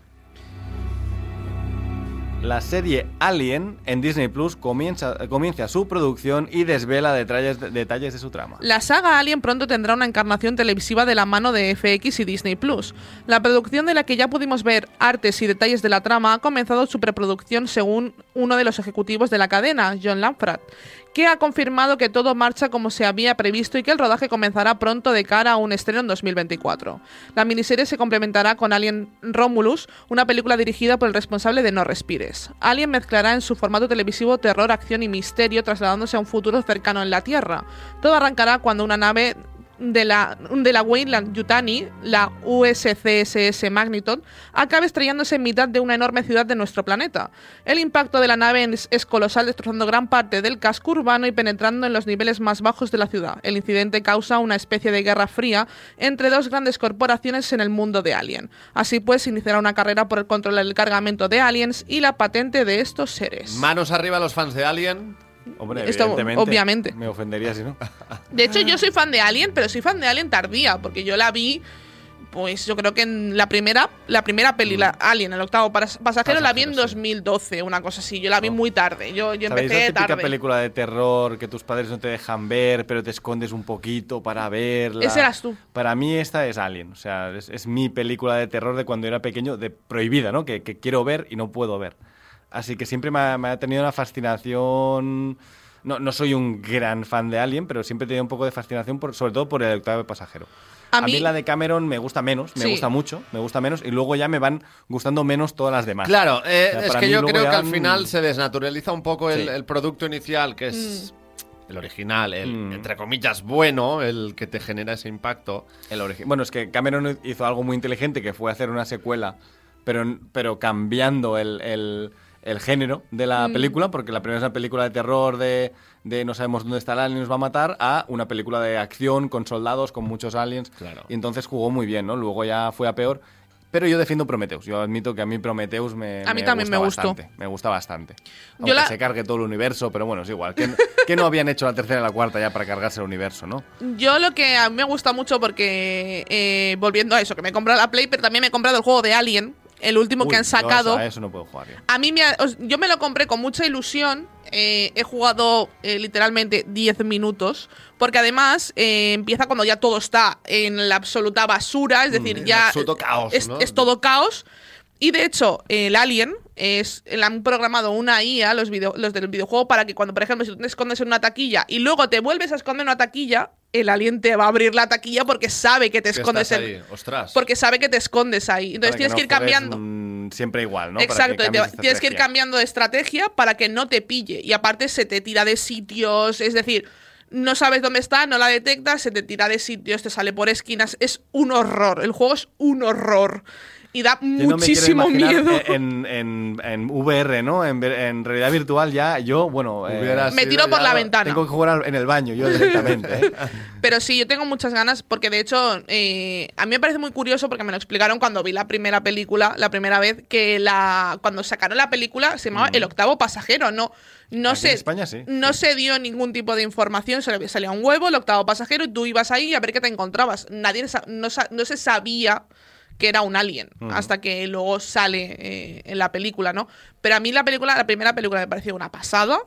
La serie Alien en Disney Plus comienza, comienza su producción y desvela detalles, detalles de su trama. La saga Alien pronto tendrá una encarnación televisiva de la mano de FX y Disney Plus. La producción de la que ya pudimos ver artes y detalles de la trama ha comenzado su preproducción según uno de los ejecutivos de la cadena, John Lamfrat, que ha confirmado que todo marcha como se había previsto y que el rodaje comenzará pronto de cara a un estreno en 2024. La miniserie se complementará con Alien Romulus, una película dirigida por el responsable de No Respires. Alien mezclará en su formato televisivo terror, acción y misterio, trasladándose a un futuro cercano en la Tierra. Todo arrancará cuando una nave de la, de la Weyland Yutani, la USCSS Magneton, acabe estrellándose en mitad de una enorme ciudad de nuestro planeta. El impacto de la nave es, es colosal, destrozando gran parte del casco urbano y penetrando en los niveles más bajos de la ciudad. El incidente causa una especie de guerra fría entre dos grandes corporaciones en el mundo de Alien. Así pues, iniciará una carrera por el control del cargamento de aliens y la patente de estos seres. Manos arriba los fans de Alien. Hombre, Esto, obviamente. Me ofendería si no. De hecho, yo soy fan de Alien, pero soy fan de Alien tardía, porque yo la vi, pues yo creo que en la primera, la primera peli, la Alien, el octavo pas- pasajero, la vi en Mm. Pasajero, sí. 2012, una cosa así. Yo la vi Oh. muy tarde. Yo, yo ¿Sabéis la empecé típica tarde. película de terror que tus padres no te dejan ver, pero te escondes un poquito para verla? Ese eras tú. Para mí esta es Alien. O sea, es, es mi película de terror de cuando era pequeño, de prohibida, ¿no? Que, que quiero ver y no puedo ver. Así que siempre me ha, me ha tenido una fascinación... No, no soy un gran fan de Alien, pero siempre he tenido un poco de fascinación, por, sobre todo por el octavo pasajero. A A, mí, la de Cameron me gusta menos, me Sí. gusta mucho, me gusta menos, y luego ya me van gustando menos todas las demás. Claro, eh, O sea, es que yo creo ya, que al mm, final se desnaturaliza un poco el, Sí. el producto inicial, que es Mm. el original, el, Mm. entre comillas, bueno, el que te genera ese impacto. El. Bueno, es que Cameron hizo algo muy inteligente que fue hacer una secuela, pero, pero cambiando el, el- el género de la película, porque la primera es una película de terror de, de no sabemos dónde está el alien y nos va a matar, a una película de acción con soldados, con muchos aliens. Claro. Y entonces jugó muy bien, ¿no? Luego ya fue a peor. Pero yo defiendo Prometheus. Yo admito que a mí Prometheus me, A mí también me gustó. bastante. Me gusta bastante. Yo Aunque la- se cargue todo el universo, pero bueno, es igual. que que no habían hecho la tercera y la cuarta ya para cargarse el universo, no? Yo lo que a mí me gusta mucho porque, eh, volviendo a eso, que me he comprado la Play, pero también me he comprado el juego de Alien. El último Uy, que han sacado. A eso no puedo jugar yo. A mí me ha- yo me lo compré con mucha ilusión. eh, he jugado eh, literalmente 10 minutos. Porque además eh, empieza cuando ya todo está en la absoluta basura. Es decir, Mm, ya. es todo caos. Y de hecho, el Alien es. Le han programado una IA, los, video- los del videojuego, para que cuando, por ejemplo, si tú te escondes en una taquilla y luego te vuelves a esconder en una taquilla, el Alien te va a abrir la taquilla porque sabe que te Que escondes estás en. ahí, Ostras. Porque sabe que te escondes ahí. Entonces Para tienes que, no ir cambiando. siempre igual, ¿no? Para que Exacto, te- tienes que ir cambiando de estrategia para que no te pille. Y aparte se te tira de sitios, es decir, no sabes dónde está, no la detectas, se te tira de sitios, te sale por esquinas. Es un horror. El juego es un horror. Y da Yo no me quiero muchísimo miedo. eh, En, en, en VR, ¿no? En, en realidad virtual ya, yo, bueno... eh, Me tiro por la ventana. Tengo que jugar en el baño yo directamente. ¿eh? Pero sí, yo tengo muchas ganas porque de hecho eh, a mí me parece muy curioso porque me lo explicaron cuando vi la primera película, la primera vez, que la cuando sacaron la película se llamaba El octavo pasajero, no no Aquí se en España sí. no se dio ningún tipo de información, solo salía un huevo, el octavo pasajero y tú ibas ahí a ver qué te encontrabas. Nadie no, no se sabía que era un alien hasta que luego sale eh, en la película, ¿no? Pero a mí la película, la primera película me pareció una pasada.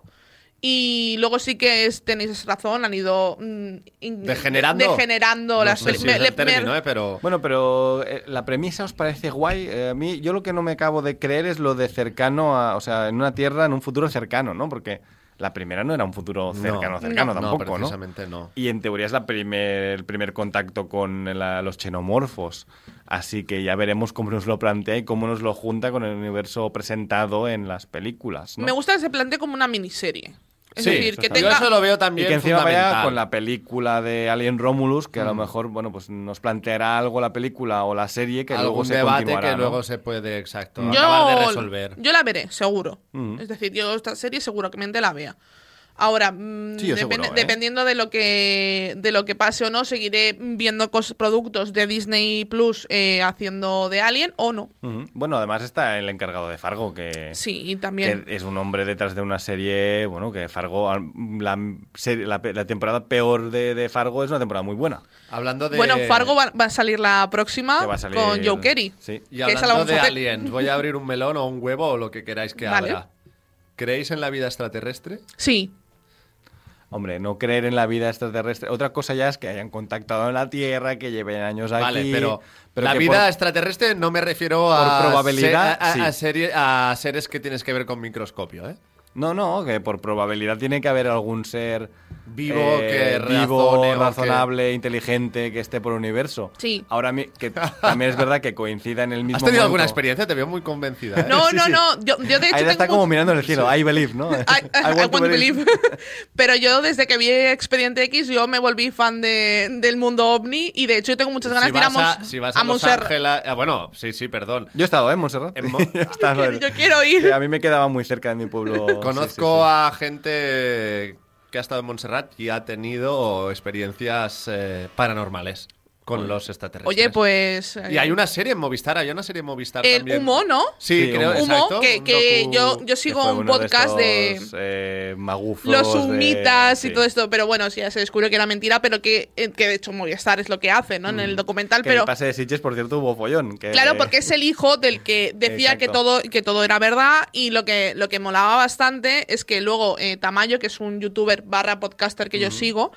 Y luego sí que es, tenéis razón, han ido mm, in- ¿Degenerando? degenerando No las sé peli- si me- es le- el término, me- ¿eh? Pero... Bueno, pero eh, la premisa os parece guay. Eh, a mí, yo lo que no me acabo de creer es lo de cercano a, o sea, en una tierra, en un futuro cercano, ¿no? Porque la primera no era un futuro cercano, No, cercano no, tampoco, ¿no? precisamente no. Y en teoría es la primer, el primer contacto con la- los xenomorfos. Así que ya veremos cómo nos lo plantea y cómo nos lo junta con el universo presentado en las películas. ¿no? me gusta que se plantee como una miniserie. Es Sí, decir, que yo tenga. eso lo veo Y también que encima vaya con la película de Alien Romulus, que a Mm. lo mejor, bueno, pues nos planteará algo la película o la serie que luego se debate continuará, que ¿no? luego se puede, exacto, yo, acabar de resolver. yo la veré, seguro. Mm. Es decir, yo esta serie seguramente la vea. Ahora, mm, Sí, seguro, ¿eh? dependiendo de lo que de lo que pase o no, seguiré viendo cos- productos de Disney Plus eh, haciendo de Alien o no. Bueno, además está el encargado de Fargo, que, Sí, y también. que es un hombre detrás de una serie, bueno, que Fargo, la, serie- la, temporada peor de, de Fargo es una temporada muy buena. Hablando de... Bueno, Fargo va, va a salir la próxima Que va a salir- con Joe Kerry. Sí. Y hablando de aliens, voy a abrir un melón o un huevo o lo que queráis que Vale. abra. ¿Creéis en la vida extraterrestre? Sí. Hombre, no creer en la vida extraterrestre. Otra cosa ya es que hayan contactado en la Tierra, que lleven años aquí. Vale, pero, la vida por- extraterrestre no me refiero a, probabilidad, a, a- sí. a serie- a seres que tienes que ver con microscopio, ¿eh? No, no, que por probabilidad tiene que haber algún ser Vivo eh, que vivo, razone o que- razonable, inteligente, que esté por el universo. Sí. Ahora mi- que también es verdad que coincida en el mismo ¿Has tenido alguna momento. experiencia? Te veo muy convencida. ¿eh? No, Sí, no, sí. no. Yo, yo de hecho tengo está como mirando en el cielo. I believe, ¿no? I, I want to believe. Pero yo desde que vi Expediente X yo me volví fan de, del mundo ovni y de hecho yo tengo muchas ganas si de ir a, Mons- si vas a a Los Montserrat. Ángeles... ah, bueno, sí, sí, perdón. Yo he estado, ¿eh, Montserrat? En Mo- Yo quiero ir. Sí, a mí me quedaba muy cerca de mi pueblo. Conozco a gente que ha estado en Montserrat y ha tenido experiencias eh, paranormales con los extraterrestres. Oye, pues. Y hay una serie en Movistar, hay una serie en Movistar El también. Humo, ¿no? Sí, Sí, creo, Humo. Exacto, que, un que docu- yo, yo sigo un podcast de, estos, eh, magufos los de- humitas y sí. todo esto, pero bueno, sí, ya se descubrió que era mentira, pero que, eh, que de hecho Movistar es lo que hace, ¿no? En el documental, Mm. Que pero. el pase de Sitges, por cierto, hubo follón. que- Claro, porque es el hijo del que decía que todo, que todo era verdad y lo que, lo que molaba bastante es que luego eh, Tamayo, que es un youtuber barra podcaster que yo sigo,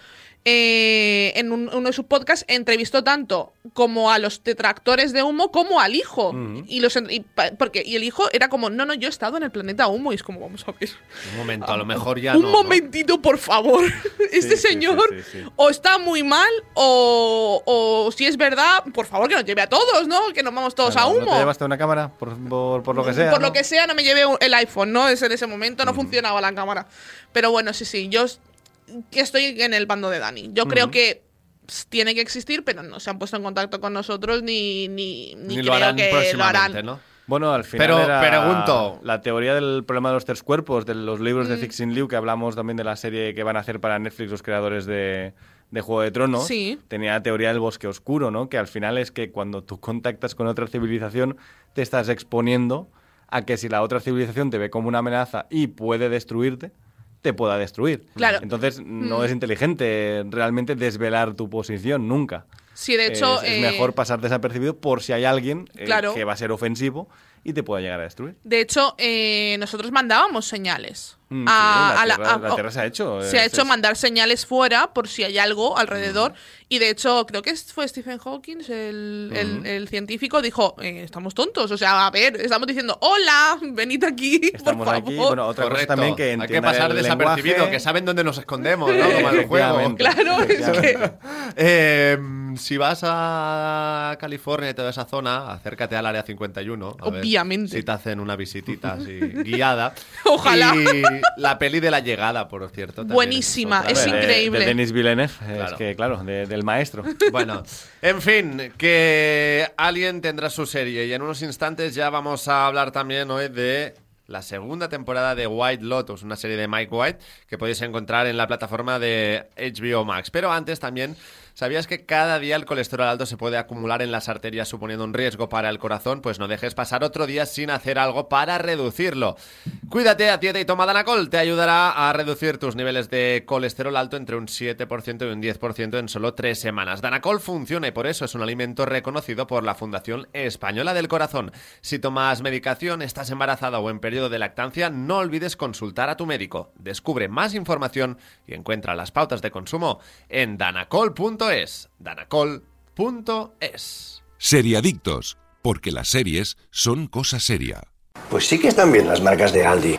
eh, en un- uno de sus podcasts entrevistó tanto como a los detractores de humo como al hijo. y, los, y, porque, y el hijo era como, no, no, yo he estado en el planeta humo y es como, vamos a ver. Un momento, a lo mejor ya un no, ¿no? momentito, por favor. este sí, señor sí, sí. o está muy mal o, o si es verdad, por favor que nos lleve a todos, ¿no? Que nos vamos todos Claro, a ¿No humo. te llevaste una cámara? Por, por- por lo que sea. Por ¿no? lo que sea, no me llevé el iPhone, ¿no? Es en ese momento no funcionaba la cámara. Pero bueno, sí, sí, yo que estoy en el bando de Dani. Yo creo que ps, tiene que existir, pero no se han puesto en contacto con nosotros ni, ni, ni, Ni creo lo harán que lo próximamente, harán. ¿no? Bueno, al final Pero era pregunto- la teoría del problema de los tres cuerpos, de los libros Mm. de Cixin Liu, que hablamos también de la serie que van a hacer para Netflix los creadores de, de Juego de Tronos. Sí. Tenía la teoría del bosque oscuro, ¿no? Que al final es que cuando tú contactas con otra civilización, te estás exponiendo a que si la otra civilización te ve como una amenaza y puede destruirte, te pueda destruir. Claro. Entonces, no Mm. es inteligente realmente desvelar tu posición nunca. Sí, de hecho, es, es eh, mejor pasar desapercibido por si hay alguien eh, Claro. que va a ser ofensivo y te pueda llegar a destruir. De hecho, eh, nosotros mandábamos señales. Mm, a- sí, a la, la- tierra, a- la Tierra se ha hecho. Se ha hecho es- mandar señales fuera por si hay algo Mm. alrededor. Y de hecho, creo que fue Stephen Hawking, el, el- Ujú. el científico, dijo: eh, Estamos tontos. O sea, a ver, estamos diciendo: Hola, venid aquí. Estamos por aquí. favor". Bueno, otra cosa Correcto. también que Hay que pasar el desapercibido, lenguaje. que saben dónde nos escondemos, ¿no? Como en el juego. Efectivamente, Claro, es que-. Eh, si vas a California y toda esa zona, acércate al área 51. a ver Obviamente. si te hacen una visitita así guiada. Ojalá. Y la peli de la llegada, por cierto. Buenísima, es de- increíble. De, Denis Villeneuve, es Claro. que claro, de- del maestro. Bueno, en fin, que alguien tendrá su serie y en unos instantes ya vamos a hablar también hoy de la segunda temporada de White Lotus, una serie de Mike White que podéis encontrar en la plataforma de HBO Max. Pero antes también, ¿sabías que cada día el colesterol alto se puede acumular en las arterias suponiendo un riesgo para el corazón? Pues no dejes pasar otro día sin hacer algo para reducirlo. Cuídate, atiende y toma Danacol. Te ayudará a reducir tus niveles de colesterol alto entre un 7% y un 10% en solo tres semanas. Danacol funciona y por eso es un alimento reconocido por la Fundación Española del Corazón. Si tomas medicación, estás embarazada o en periodo de lactancia, no olvides consultar a tu médico. Descubre más información y encuentra las pautas de consumo en danacol.es. danacol.es. Seriadictos, porque las series son cosa seria. Pues sí que están bien las marcas de Aldi.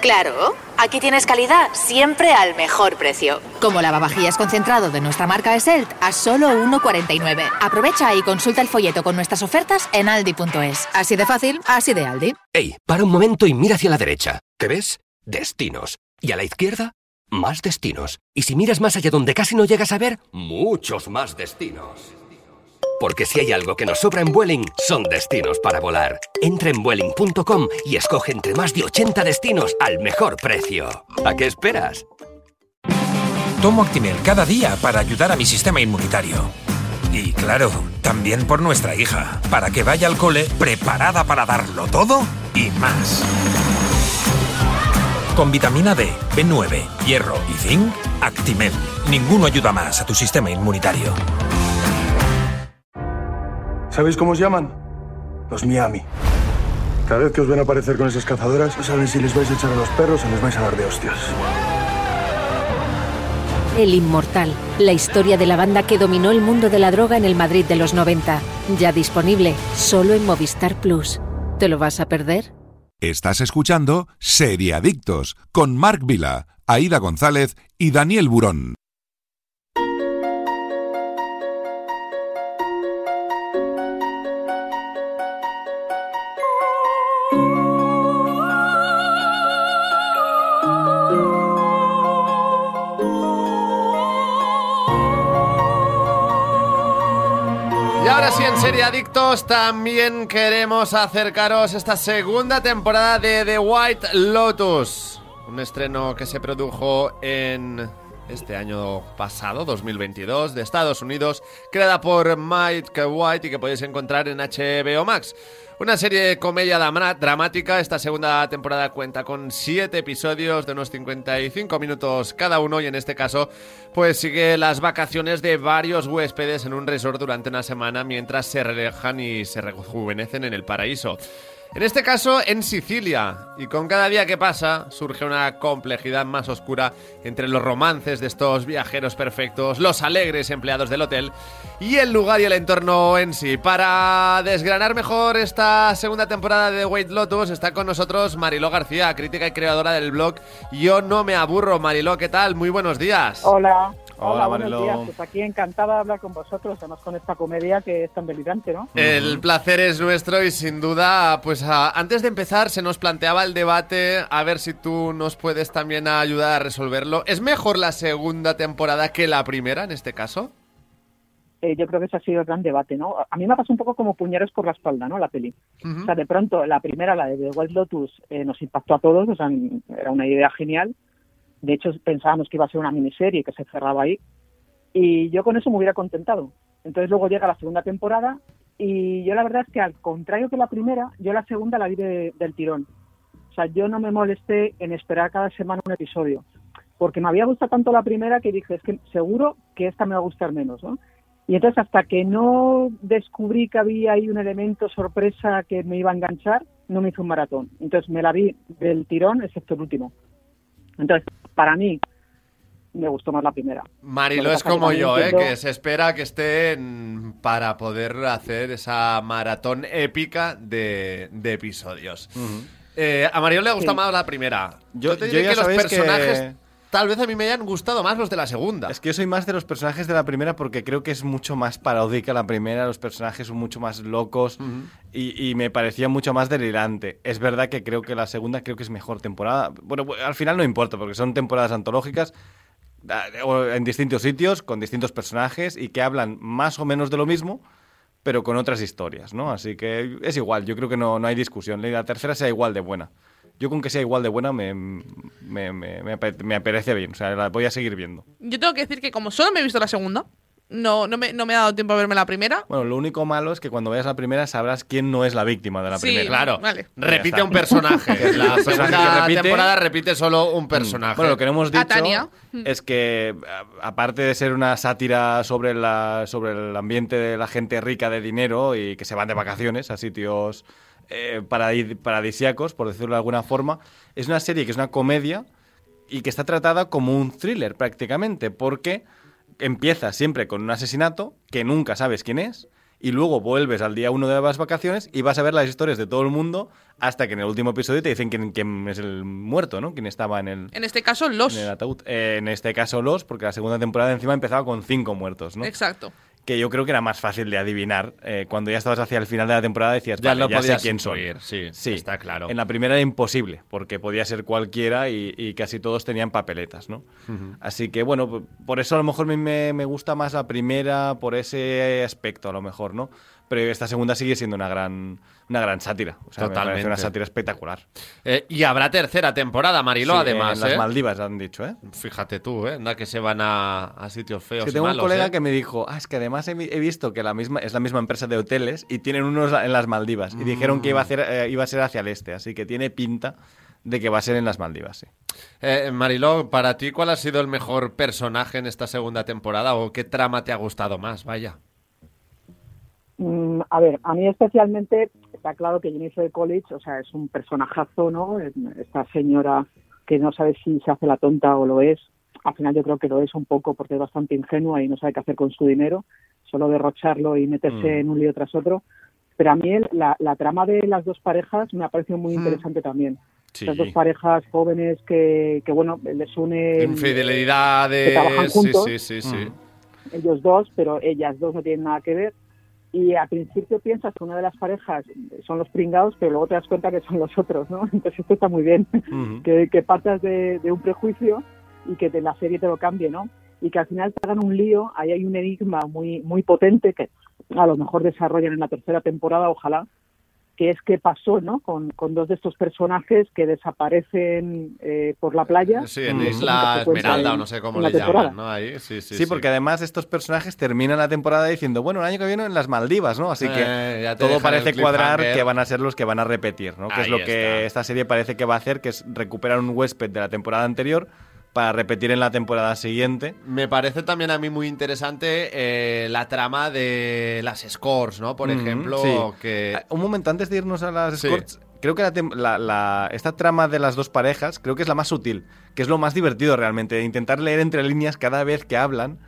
Claro, aquí tienes calidad siempre al mejor precio. Como lavavajillas concentrado de nuestra marca Eselt a solo 1,49. Aprovecha y consulta el folleto con nuestras ofertas en aldi.es. Así de fácil, así de Aldi. Ey, para un momento y mira hacia la derecha. ¿Qué ves? Destinos. Y a la izquierda, más destinos. Y si miras más allá donde casi no llegas a ver, muchos más destinos. Porque si hay algo que nos sobra en Vueling, son destinos para volar. Entra en Vueling.com y escoge entre más de 80 destinos al mejor precio. ¿A qué esperas? Tomo Actimel cada día para ayudar a mi sistema inmunitario. Y claro, también por nuestra hija, para que vaya al cole preparada para darlo todo y más. Con vitamina D, B9, hierro y zinc, Actimel. Ninguno ayuda más a tu sistema inmunitario. ¿Sabéis cómo os llaman? Los Miami. Cada vez que os ven aparecer con esas cazadoras, no saben si les vais a echar a los perros o les vais a dar de hostias. El Inmortal, la historia de la banda que dominó el mundo de la droga en el Madrid de los 90. Ya disponible solo en Movistar Plus. ¿Te lo vas a perder? Estás escuchando Seriadictos con Marc Vila, Aida González y Daniel Burón. Ahora sí, en Serie Adictos también queremos acercaros esta segunda temporada de The White Lotus. Un estreno que se produjo en este año pasado, 2022, de Estados Unidos, creada por Mike White y que podéis encontrar en HBO Max. Una serie de comedia dramática. Esta segunda temporada cuenta con 7 episodios de unos 55 minutos cada uno y en este caso pues sigue las vacaciones de varios huéspedes en un resort durante una semana mientras se relajan y se rejuvenecen en el paraíso. En este caso, en Sicilia. Y con cada día que pasa, surge una complejidad más oscura entre los romances de estos viajeros perfectos, los alegres empleados del hotel y el lugar y el entorno en sí. Para desgranar mejor esta segunda temporada de White Lotus, está con nosotros Mariló García, crítica y creadora del blog Yo no me aburro. Mariló, ¿qué tal? Muy buenos días. Hola. Hola, buenos Mariló. días. Pues aquí encantada de hablar con vosotros, además con esta comedia que es tan delirante, ¿no? El placer es nuestro y sin duda, pues a- antes de empezar se nos planteaba el debate, a ver si tú nos puedes también ayudar a resolverlo. ¿Es mejor la segunda temporada que la primera en este caso? Eh, yo creo que ese ha sido el gran debate, ¿no? A mí me ha pasado un poco como puñeros por la espalda, ¿no? La peli. O sea, de pronto, la primera, la de The White Lotus, eh, nos impactó a todos, o sea, era una idea genial. De hecho, pensábamos que iba a ser una miniserie que se cerraba ahí. Y yo con eso me hubiera contentado. Entonces luego llega la segunda temporada y yo la verdad es que al contrario que la primera, yo la segunda la vi de- del tirón. O sea, yo no me molesté en esperar cada semana un episodio. Porque me había gustado tanto la primera que dije, es que seguro que esta me va a gustar menos, ¿no? Y entonces hasta que no descubrí que había ahí un elemento sorpresa que me iba a enganchar, no me hizo un maratón. Entonces me la vi del tirón, excepto el último. Entonces, para mí, me gustó más la primera. Marilo es como yo, ¿eh? que se espera que estén para poder hacer esa maratón épica de, de episodios. Eh, a Marilo le gusta Sí. más la primera. Yo- Yo, te yo diré ya que los que- personajes tal vez a mí me hayan gustado más los de la segunda. Es que yo soy más de los personajes de la primera porque creo que es mucho más paródica la primera, los personajes son mucho más locos y, y me parecía mucho más delirante. Es verdad que creo que la segunda creo que es mejor temporada. Bueno, bu- al final no importa porque son temporadas antológicas o en distintos sitios, con distintos personajes y que hablan más o menos de lo mismo, pero con otras historias, ¿no? Así que es igual, yo creo que no, no hay discusión. La tercera sea igual de buena. Yo con que sea igual de buena me, me, me, me ape- me parece bien, o sea, la voy a seguir viendo. Yo tengo que decir que como solo me he visto la segunda, no, no, me, no me ha dado tiempo a verme la primera. Bueno, lo único malo es que cuando veas la primera sabrás quién no es la víctima de la Sí, primera. Claro. vale. Repite un personaje. la segunda repite. temporada repite solo un personaje. Bueno, lo que no hemos dicho Tania. es que, aparte de ser una sátira sobre, la, sobre el ambiente de la gente rica de dinero y que se van de vacaciones a sitios eh, paradisíacos, por decirlo de alguna forma, es una serie que es una comedia y que está tratada como un thriller prácticamente, porque empieza siempre con un asesinato que nunca sabes quién es. Y luego vuelves al día uno de las vacaciones y vas a ver las historias de todo el mundo hasta que en el último episodio te dicen quién, quién es el muerto, ¿no? Quién estaba en el, En este caso, los. en el ataúd. Eh, en este caso los, porque la segunda temporada encima empezaba con cinco muertos, ¿no? Exacto. Que yo creo que era más fácil de adivinar. Eh, cuando ya estabas hacia el final de la temporada decías, Ya vale, lo ya sé podías quién son. intuir, sí, está claro. En la primera era imposible, porque podía ser cualquiera y, y casi todos tenían papeletas, ¿no? Así que, bueno, por eso a lo mejor me, me- me gusta más la primera por ese aspecto, a lo mejor, ¿no? Pero esta segunda sigue siendo una gran, una gran sátira. O sea, Totalmente. una sátira espectacular. Eh, y habrá tercera temporada, Marilo, Sí, además. En las ¿eh? Maldivas han dicho, ¿eh? Fíjate tú, ¿eh? Anda que se van a, a sitios feos. que y tengo malos, un colega ¿eh? que me dijo, ah, es que además he, vi- he visto que la misma, es la misma empresa de hoteles y tienen unos en las Maldivas. Y dijeron que iba a, hacer, eh, iba a ser hacia el este, así que tiene pinta de que va a ser en las Maldivas, sí. Eh, Mariló, para ti, ¿cuál ha sido el mejor personaje en esta segunda temporada o qué trama te ha gustado más? Vaya. Mm, a ver, a mí especialmente está claro que Jennifer College, o sea, es un personajazo, ¿no? Esta señora que no sabe si se hace la tonta o lo es. Al final yo creo que lo es un poco porque es bastante ingenua y no sabe qué hacer con su dinero, solo derrocharlo y meterse Mm. en un lío tras otro. Pero a mí la, la trama de las dos parejas me ha parecido muy interesante también. Sí. Las dos parejas jóvenes que, que bueno, les une... que Infidelidades. trabajan Sí, juntos. sí, sí, sí. ellos dos, pero ellas dos no tienen nada que ver. Y al principio piensas que una de las parejas son los pringados, pero luego te das cuenta que son los otros, ¿no? Entonces esto está muy bien, que, que partas de, de un prejuicio y que de la serie te lo cambie, ¿no? Y que al final te hagan un lío, ahí hay un enigma muy, muy potente que a lo mejor desarrollan en la tercera temporada, ojalá, que es qué pasó, ¿no? Con, con dos de estos personajes que desaparecen eh, por la playa. Sí, en Mm. Isla Esmeralda en- o no sé cómo le llaman, temporada. ¿no? Ahí, sí, sí, Sí, porque además estos personajes terminan la temporada diciendo, bueno, el año que viene en las Maldivas, ¿no? Así Eh, que todo parece cuadrar que van a ser los que van a repetir, ¿no? Que es lo que esta serie parece que va a hacer, que es recuperar un huésped de la temporada anterior para repetir en la temporada siguiente. Me parece también a mí muy interesante eh, la trama de las scores, ¿no? Por Mm, ejemplo, sí. que... Ah, Un momento antes de irnos a las Sí. escorts, creo que la tem- la- la- esta trama de las dos parejas creo que es la más sutil, que es lo más divertido realmente, intentar leer entre líneas cada vez que hablan,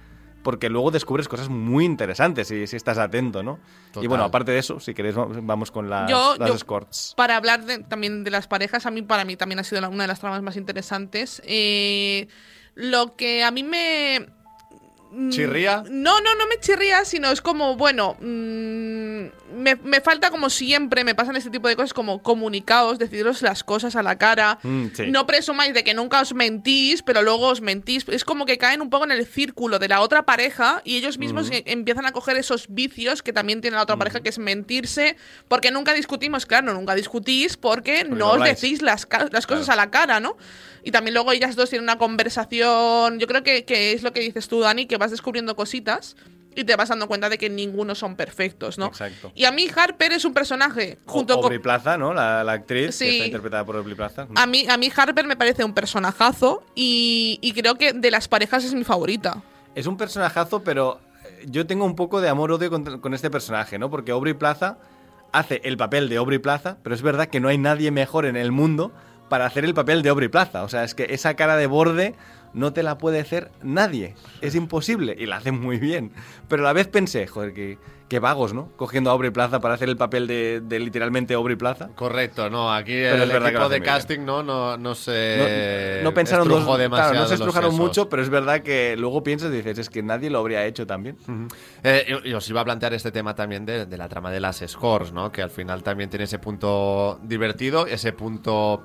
porque luego descubres cosas muy interesantes si, si estás atento, ¿no? Total. Y bueno, aparte de eso, si queréis va- vamos con las, Yo- las yo- escorts. Para hablar de- también de las parejas, a mí para mí también ha sido la- una de las tramas más interesantes. Eh, lo que a mí me... mm, ¿Chirría? No, no, no me chirría, sino es como, bueno, mm, me, me falta como siempre, me pasan este tipo de cosas como comunicados, deciros las cosas a la cara. Mm, sí. No presumáis de que nunca os mentís, pero luego os mentís. Es como que caen un poco en el círculo de la otra pareja y ellos mismos Mm. e- empiezan a coger esos vicios que también tiene la otra pareja, que es mentirse, porque nunca discutimos, claro, nunca discutís porque no os decís las, las cosas a la cara, ¿no? Y también luego ellas dos tienen una conversación, yo creo que, que es lo que dices tú, Dani, que vas descubriendo cositas y te vas dando cuenta de que ninguno son perfectos, ¿no? Exacto. Y a mí Harper es un personaje, junto O- con... Plaza, ¿no? La, la actriz Sí. que está interpretada por Aubrey Plaza. A mí, a mí Harper me parece un personajazo y, y creo que de las parejas es mi favorita. Es un personajazo, pero yo tengo un poco de amor-odio con, con este personaje, ¿no? Porque Aubrey Plaza hace el papel de Aubrey Plaza, pero es verdad que no hay nadie mejor en el mundo para hacer el papel de Aubrey Plaza. O sea, es que esa cara de borde no te la puede hacer nadie. Es imposible. Y la hace muy bien. Pero a la vez pensé, joder, que, que vagos, ¿no? Cogiendo a Aubrey Plaza para hacer el papel de, de literalmente Aubrey Plaza. Correcto, no, aquí Pero el es equipo de casting no, no, no se No, no pensaron dos, claro, no se estrujaron mucho, pero es verdad que luego piensas y dices, es que nadie lo habría hecho también. Eh, y- y os iba a plantear este tema también de, de la trama de las scores, ¿no? Que al final también tiene ese punto divertido, ese punto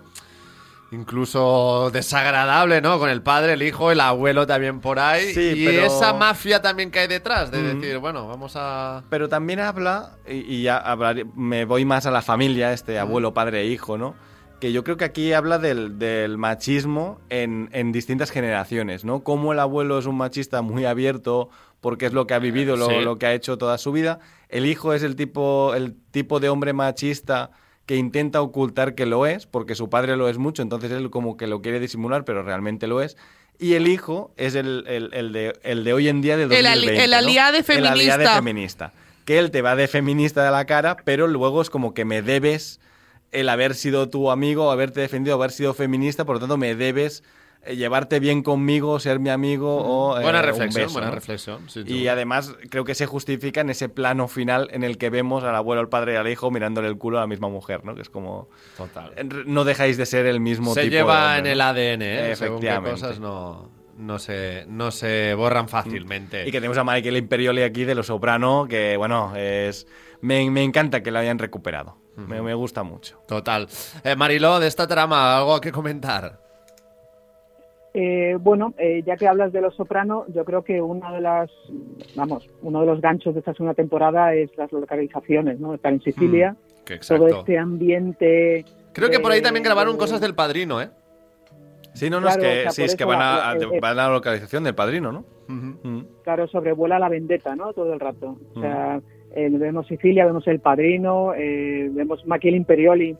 incluso desagradable, ¿no? Con el padre, el hijo, el abuelo también por ahí. Sí, y pero- esa mafia también que hay detrás, de Mm. decir, bueno, vamos a... Pero también habla, y, y ya hablaré- me voy más a la familia, este abuelo, padre e hijo, ¿no? Que yo creo que aquí habla del, del machismo en, en distintas generaciones, ¿no? Cómo el abuelo es un machista muy abierto porque es lo que ha vivido, lo, Sí. lo que ha hecho toda su vida. El hijo es el tipo, el tipo de hombre machista que intenta ocultar que lo es, porque su padre lo es mucho, entonces él como que lo quiere disimular, pero realmente lo es. Y el hijo es el, el- el de, el de hoy en día de El ali- 2020, el ¿no? aliade El aliade feminista. feminista. Que él te va de feminista de la cara, pero luego es como que me debes el haber sido tu amigo, haberte defendido, haber sido feminista, por lo tanto me debes llevarte bien conmigo, ser mi amigo o... eh, Buena un reflexión, beso, buena ¿no? reflexión. Y además creo que se justifica en ese plano final en el que vemos al abuelo, al padre y al hijo mirándole el culo a la misma mujer, ¿no? Que es como... Total. No dejáis de ser el mismo Se tipo de lleva en el ADN, ¿eh? Según qué Efectivamente. cosas no, no, se, no se borran fácilmente. Y que tenemos a Michael Imperioli aquí de Los Soprano, que bueno, es me, me encanta que lo hayan recuperado. me, me gusta mucho. Total. Eh, Mariló, de esta trama, ¿algo que comentar? Eh, bueno, eh, ya que hablas de Los Soprano, yo creo que una de las, vamos, uno de los ganchos de esta segunda temporada es las localizaciones, ¿no? Estar en Sicilia, Mm, que todo este ambiente. Creo que por ahí también grabaron de- cosas del padrino, ¿eh? Sí, no, no, Claro, es o que, sea, sí, por es que van a, la- a- eh, eh, van a la localización del padrino, ¿no? Mm. Claro, sobrevuela la vendetta, ¿no? Todo el rato. O sea, eh, vemos Sicilia, vemos El Padrino, eh, vemos Maquiel Imperioli.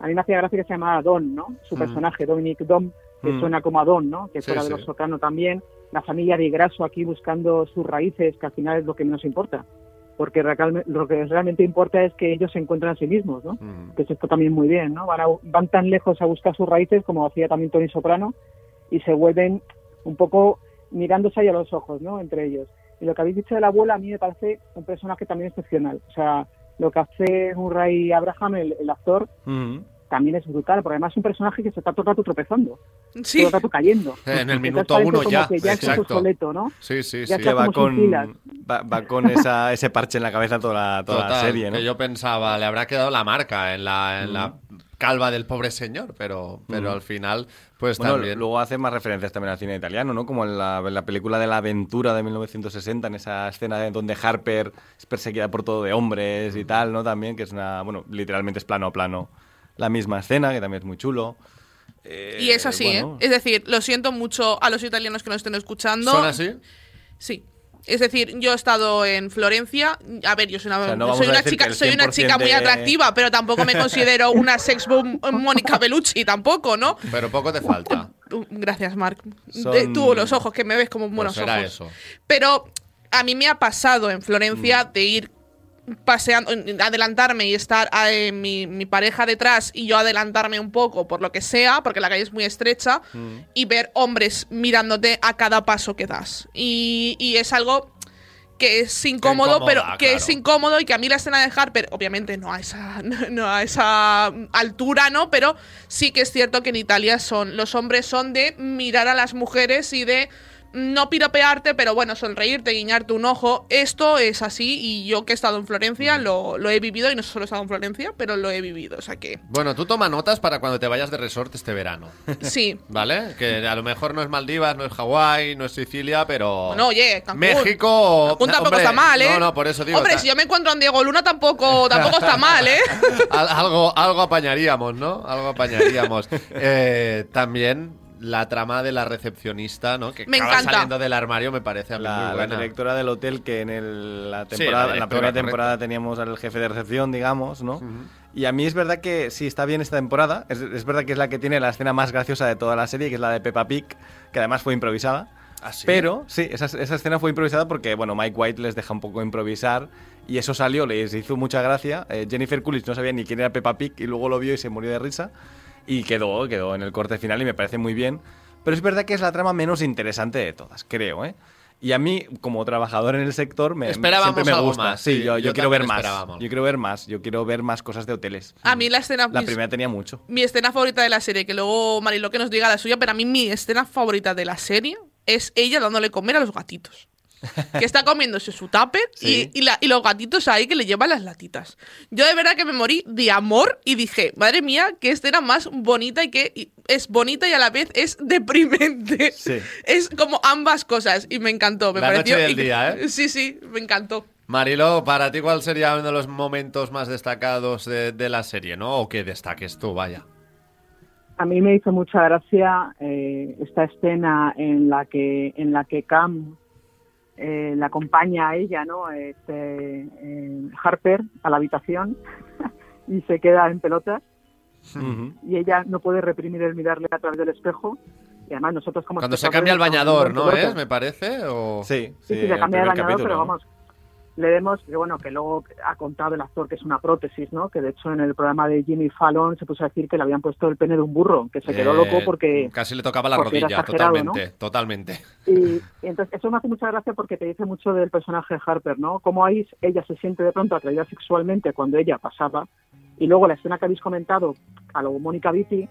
A mí me hacía gracia que se llamaba Don, ¿no? Su Mm. personaje, Dominic Dom, que Mm. suena como a Don, ¿no? Que Sí, fuera de sí. los Soprano también. La familia de Grasso aquí buscando sus raíces, que al final es lo que menos importa. Porque lo que realmente importa es que ellos se encuentran a sí mismos, ¿no? Que es esto también muy bien, ¿no? Van, a- van tan lejos a buscar sus raíces como hacía también Tony Soprano y se vuelven un poco mirándose ahí a los ojos, ¿no? Entre ellos. Y lo que habéis dicho de la abuela a mí me parece un personaje también excepcional. O sea, lo que hace Murray Abraham, el, el actor, también es brutal, porque además es un personaje que se está todo el rato tropezando, Sí. todo el rato cayendo. En el minuto uno ya, que ya es un exacto. obsoleto, ¿no? Sí, sí, Ya sí. Que va con, va, va con esa, ese parche en la cabeza toda la, toda la serie, ¿no? que yo pensaba, le habrá quedado la marca en la, en la calva del pobre señor, pero, pero al final, pues Bueno, también. luego hace más referencias también al cine italiano, ¿no? Como en la, en la película de la aventura de 1960, en esa escena de donde Harper es perseguida por todo de hombres y tal, ¿no? También, que es una, bueno, literalmente es plano a plano la misma escena, que también es muy chulo. Eh, Y es así, bueno, ¿eh? Es decir, lo siento mucho a los italianos que nos estén escuchando. ¿Son así? Sí. Es decir, yo he estado en Florencia. A ver, yo soy una, O sea, no vamos soy una chica, soy una 100% chica muy atractiva, pero tampoco me considero una sex bomb Mónica Bellucci, tampoco, ¿no? Pero poco te falta. Gracias, Marc. Son- Tú, los ojos, que me ves como Pues buenos será ojos. eso. Pero a mí me ha pasado en Florencia Mm. de ir paseando, adelantarme y estar eh, mi, mi pareja detrás y yo adelantarme un poco por lo que sea, porque la calle es muy estrecha, Mm. y ver hombres mirándote a cada paso que das. Y, y es algo que es incómodo, pero que claro. es incómodo y que a mí la escena de Harper, obviamente no a esa, no a esa altura, ¿no? Pero sí que es cierto que en Italia son, los hombres son de mirar a las mujeres y de no piropearte, pero bueno, sonreírte, guiñarte un ojo. Esto es así y yo que he estado en Florencia lo, lo he vivido y no solo he estado en Florencia, pero lo he vivido. O sea que Bueno, tú toma notas para cuando te vayas de resort este verano. sí. ¿Vale? Que a lo mejor no es Maldivas, no es Hawái, no es Sicilia, pero. Bueno, oye, Cancún. México. Cancún tampoco Hombre, está mal, ¿eh? No, no, por eso digo. Hombre, si yo me encuentro en Diego Luna tampoco, tampoco está mal, ¿eh? Al- algo, algo apañaríamos, ¿no? Algo apañaríamos. Eh, también la trama de la recepcionista, ¿no? Que Me acaba encanta. saliendo del armario me parece a mí la, muy la directora del hotel que en el- la, Sí, temporada, la en la directora, primera temporada teníamos al jefe de recepción, digamos, ¿no? Y a mí es verdad que sí está bien esta temporada. Es, es verdad que es la que tiene la escena más graciosa de toda la serie, que es la de Peppa Pig, que además fue improvisada. ¿Ah, sí? Pero sí, esa, esa escena fue improvisada porque, bueno, Mike White les deja un poco improvisar y eso salió, les hizo mucha gracia. Eh, Jennifer Coolidge no sabía ni quién era Peppa Pig y luego lo vio y se murió de risa y quedó, quedó en el corte final y me parece muy bien. Pero es verdad que es la trama menos interesante de todas, creo, ¿eh? Y a mí, como trabajador en el sector, me, Esperábamos siempre me algo gusta. más, sí, sí, yo, yo yo quiero ver más. Yo quiero ver más. Yo quiero ver más cosas de hoteles. A mí la escena. La mis- primera tenía mucho. Mi escena favorita de la serie, que luego Marilo que nos diga la suya, pero a mí mi escena favorita de la serie es ella dándole comer a los gatitos. Que está comiéndose su tupper Sí. y, y la- y los gatitos ahí que le llevan las latitas. Yo de verdad que me morí de amor y dije, madre mía, qué escena más bonita y que y es bonita y a la vez es deprimente. Sí. Es como ambas cosas y me encantó. Me La pareció noche y el incre- día, ¿eh? Sí, sí, me encantó. Marilo, para ti, ¿cuál sería uno de los momentos más destacados de, de la serie, no? O que destaques tú, vaya. A mí me hizo mucha gracia eh, esta escena en la que en la que Cam eh, la acompaña a ella, ¿no? Este, eh, Harper a la habitación y se queda en pelotas y ella no puede reprimir el mirarle a través del espejo y además nosotros como Cuando se cambia el bañador, ¿no? ¿Es? Me parece. O... Sí, Sí, sí, se cambia el bañador, pero vamos, le vemos que bueno, que luego ha contado el actor que es una prótesis, ¿no? Que de hecho en el programa de Jimmy Fallon se puso a decir que le habían puesto el pene de un burro, que se quedó Eh, loco porque Casi le tocaba la rodilla, totalmente, totalmente. y, y entonces eso me hace mucha gracia porque te dice mucho del personaje de Harper, ¿no? Cómo ahí ella se siente de pronto atraída sexualmente cuando ella pasaba y luego la escena que habéis comentado a lo Mónica Vitti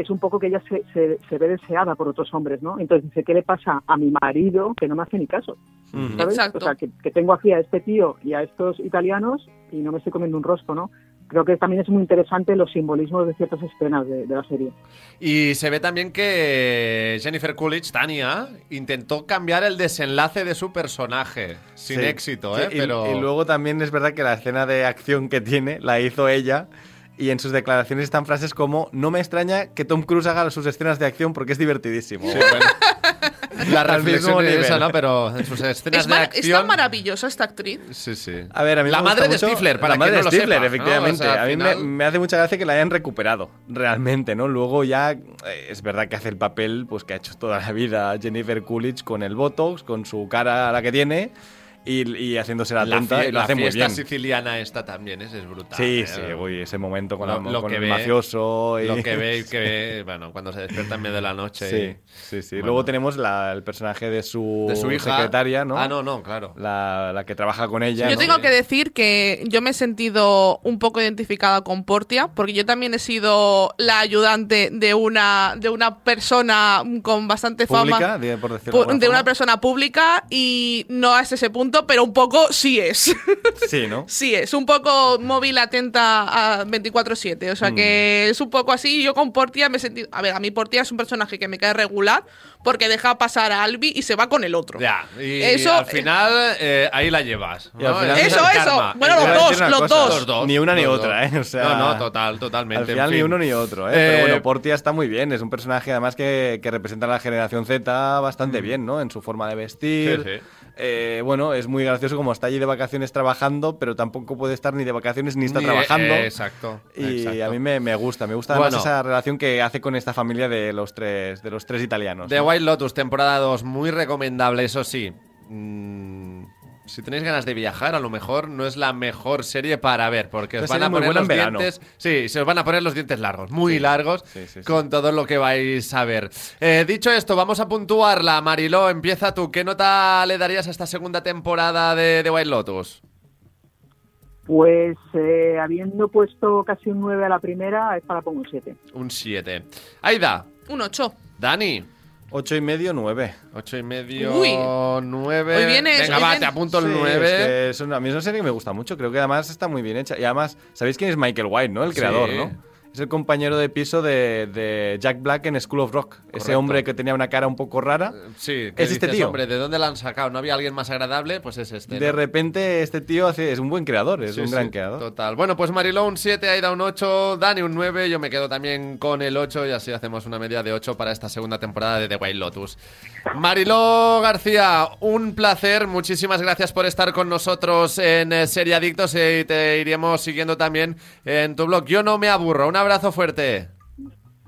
es un poco que ella se, se, se ve deseada por otros hombres, ¿no? Entonces dice, ¿qué le pasa a mi marido que no me hace ni caso? ¿sabes? Exacto. O sea, que, que tengo aquí a este tío y a estos italianos y no me estoy comiendo un rosco, ¿no? Creo que también es muy interesante los simbolismos de ciertas escenas de, de la serie. Y se ve también que Jennifer Coolidge, Tania, intentó cambiar el desenlace de su personaje. Sin Sí, éxito, sí, ¿eh? y- Pero... y, luego también es verdad que la escena de acción que tiene la hizo ella. Y en sus declaraciones están frases como: No me extraña que Tom Cruise haga sus escenas de acción porque es divertidísimo. Sí, bueno. La reflexión es esa, nivel. ¿no? Pero en sus escenas Es, de acción... tan maravillosa esta actriz. Sí, sí. A ver, a mí La me madre de Stifler, para la madre de no lo Stifler, sepa, ¿no? efectivamente. O sea, a mí final- me, me hace mucha gracia que la hayan recuperado, realmente, ¿no? Luego ya eh, es verdad que hace el papel pues que ha hecho toda la vida Jennifer Coolidge con el Botox, con su cara a la que tiene y, y haciéndose la La, tonta y lo la hace muy fiesta bien. siciliana esta también es, es brutal. Sí, ¿eh? sí, uy, ese momento con, Lo- la- lo con que el ve- mafioso. Y... Lo que ve, que ve, bueno, cuando se despierta en medio de la noche. Sí, y- sí, sí. Bueno. Luego tenemos la- el personaje de su, De su hija. secretaria, ¿no? Ah, no, no, claro. La, la que trabaja con ella. Yo ¿no? tengo que decir que yo me he sentido un poco identificada con Portia, porque yo también he sido la ayudante de una, de una persona con bastante Pública, fama. de- por decirlo de de una persona pública y no hasta ese punto, pero un poco sí es. Sí, ¿no? sí es, un poco móvil atenta a 24/7, o sea Mm. que es un poco así. Yo con Portia me he sentido... A ver, a mí Portia es un personaje que me cae regular porque deja pasar a Albi y se va con el otro. Ya, y Eso- al final eh, ahí la llevas. Y al ¿no? final- Es Eso, eso. karma. Bueno, los dos, los cosa, dos. Los dos, Ni una ni los otra, dos. ¿eh? O sea, no, no, total, totalmente. Al final en ni uno ni otro, ¿eh? Eh, Pero bueno, Portia está muy bien. Es un personaje además que, que representa a la generación Z Mm. bastante bien, ¿no? En su forma de vestir. Sí, sí. Eh, bueno, es muy gracioso como está allí de vacaciones trabajando, pero tampoco puede estar ni de vacaciones ni está Ni- trabajando. eh, exacto, Y exacto. a mí me, me gusta, me gusta además Bueno. esa relación que hace con esta familia de los tres, de los tres italianos. The ¿no? White Lotus, temporada 2, muy recomendable, eso sí. Mm, si tenéis ganas de viajar, a lo mejor no es la mejor serie para ver, porque os van a poner los dientes. Sí, se os van a poner los dientes largos, muy largos, sí, sí, sí. con todo lo que vais a ver. Eh, dicho esto, vamos a puntuarla. Mariló, empieza tú. ¿Qué nota le darías a esta segunda temporada de The White Lotus? Pues eh, habiendo puesto casi un 9 a la primera, esta la pongo un 7. Un 7. Aida, Un 8. Dani. Ocho y medio, nueve. Ocho y medio, Uy. nueve. Hoy vienes- Venga, hoy va, vienes- te apunto el Sí, nueve. es que es una- a mí es una serie que me gusta mucho. Creo que además está muy bien hecha. Y además, ¿sabéis quién es Michael White, no? El Sí. creador, ¿no? Es el compañero de piso de, de Jack Black en School of Rock. Ese Correcto. hombre que tenía una cara un poco rara. Sí, que Es este tío. Hombre, ¿de dónde la han sacado? ¿No había alguien más agradable? Pues es este. De ¿no? repente, este tío hace, es un buen creador, es Sí, un sí, gran creador. Total. Bueno, pues Mariló un 7, Aida un 8, Dani un 9, yo me quedo también con el 8 y así hacemos una media de 8 para esta segunda temporada de The White Lotus. Mariló García, un placer, muchísimas gracias por estar con nosotros en eh, Serie Adictos y te iremos siguiendo también en tu blog. Yo no me aburro, un abrazo fuerte.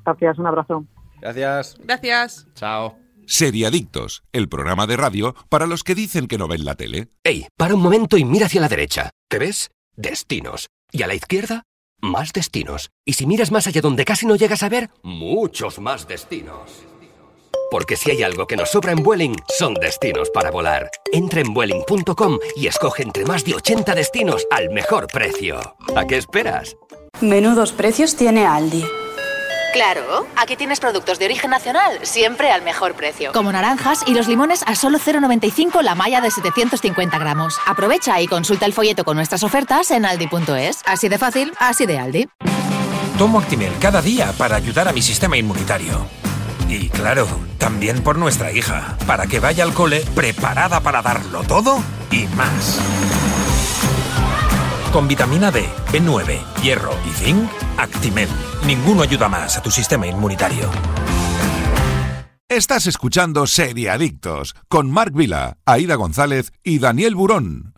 Gracias, un abrazo. Gracias. Gracias. Chao. Seriadictos, el programa de radio para los que dicen que no ven la tele. Ey, para un momento y mira hacia la derecha. ¿Qué ves? Destinos. Y a la izquierda, más destinos. Y si miras más allá donde casi no llegas a ver, muchos más destinos. Porque si hay algo que nos sobra en Vueling, son destinos para volar. Entra en Vueling.com y escoge entre más de 80 destinos al mejor precio. ¿A qué esperas? Menudos precios tiene Aldi. Claro, aquí tienes productos de origen nacional, siempre al mejor precio. Como naranjas y los limones a solo 0,95 la malla de 750 gramos. Aprovecha y consulta el folleto con nuestras ofertas en aldi.es. Así de fácil, así de Aldi. Tomo Actimel cada día para ayudar a mi sistema inmunitario. Y claro, también por nuestra hija, para que vaya al cole preparada para darlo todo y más. Con vitamina D, B9, hierro y zinc, Actimel. Ninguno ayuda más a tu sistema inmunitario. Estás escuchando Seriadictos con Marc Vila, Aida González y Daniel Burón.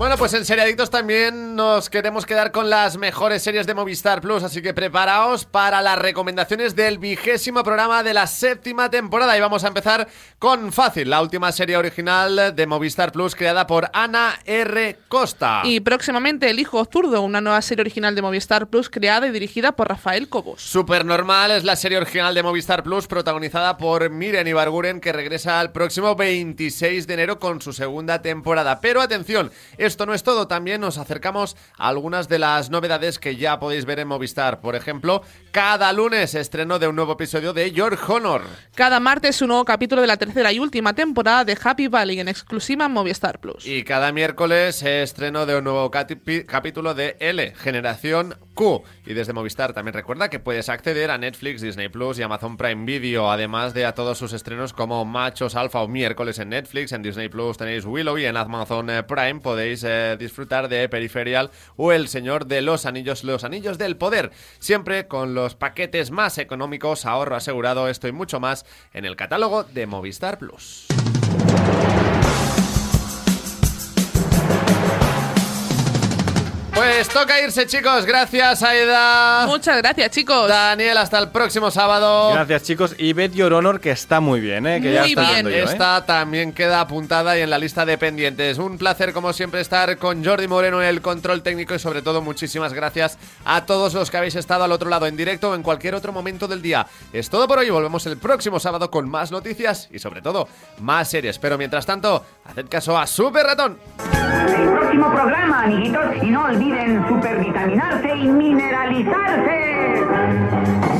Bueno, pues en Seriadictos también nos queremos quedar con las mejores series de Movistar Plus, así que preparaos para las recomendaciones del vigésimo programa de la séptima temporada. Y vamos a empezar con Fácil, la última serie original de Movistar Plus creada por Ana R. Costa. Y próximamente El Hijo Zurdo, una nueva serie original de Movistar Plus creada y dirigida por Rafael Cobos. Supernormal es la serie original de Movistar Plus protagonizada por Miren Ibarguren que regresa el próximo 26 de enero con su segunda temporada. Pero atención, esto no es todo, también nos acercamos a algunas de las novedades que ya podéis ver en Movistar. Por ejemplo, cada lunes estreno de un nuevo episodio de Your Honor. Cada martes un nuevo capítulo de la tercera y última temporada de Happy Valley en exclusiva en Movistar Plus. Y cada miércoles estreno de un nuevo capítulo de L, Generación Q. Y desde Movistar también recuerda que puedes acceder a Netflix, Disney Plus y Amazon Prime Video, además de a todos sus estrenos como Machos Alfa o miércoles en Netflix, en Disney Plus tenéis Willow y en Amazon eh, Prime podéis eh, disfrutar de Peripheral o El Señor de los Anillos, Los Anillos del Poder, siempre con los paquetes más económicos, ahorro asegurado, esto y mucho más en el catálogo de Movistar Plus. Pues toca irse, chicos. Gracias, Aida. Muchas gracias, chicos. Daniel, hasta el próximo sábado. Gracias, chicos. Y ved Your Honor, que está muy bien, ¿eh? Que ya Muy está bien. yo, ¿eh? Esta también queda apuntada y en la lista de pendientes. Un placer, como siempre, estar con Jordi Moreno en el control técnico y, sobre todo, muchísimas gracias a todos los que habéis estado al otro lado, en directo o en cualquier otro momento del día. Es todo por hoy. Volvemos el próximo sábado con más noticias y, sobre todo, más series. Pero mientras tanto, haced caso a Super Ratón. El próximo programa, amiguitos, y no olviden supervitaminarse y mineralizarse.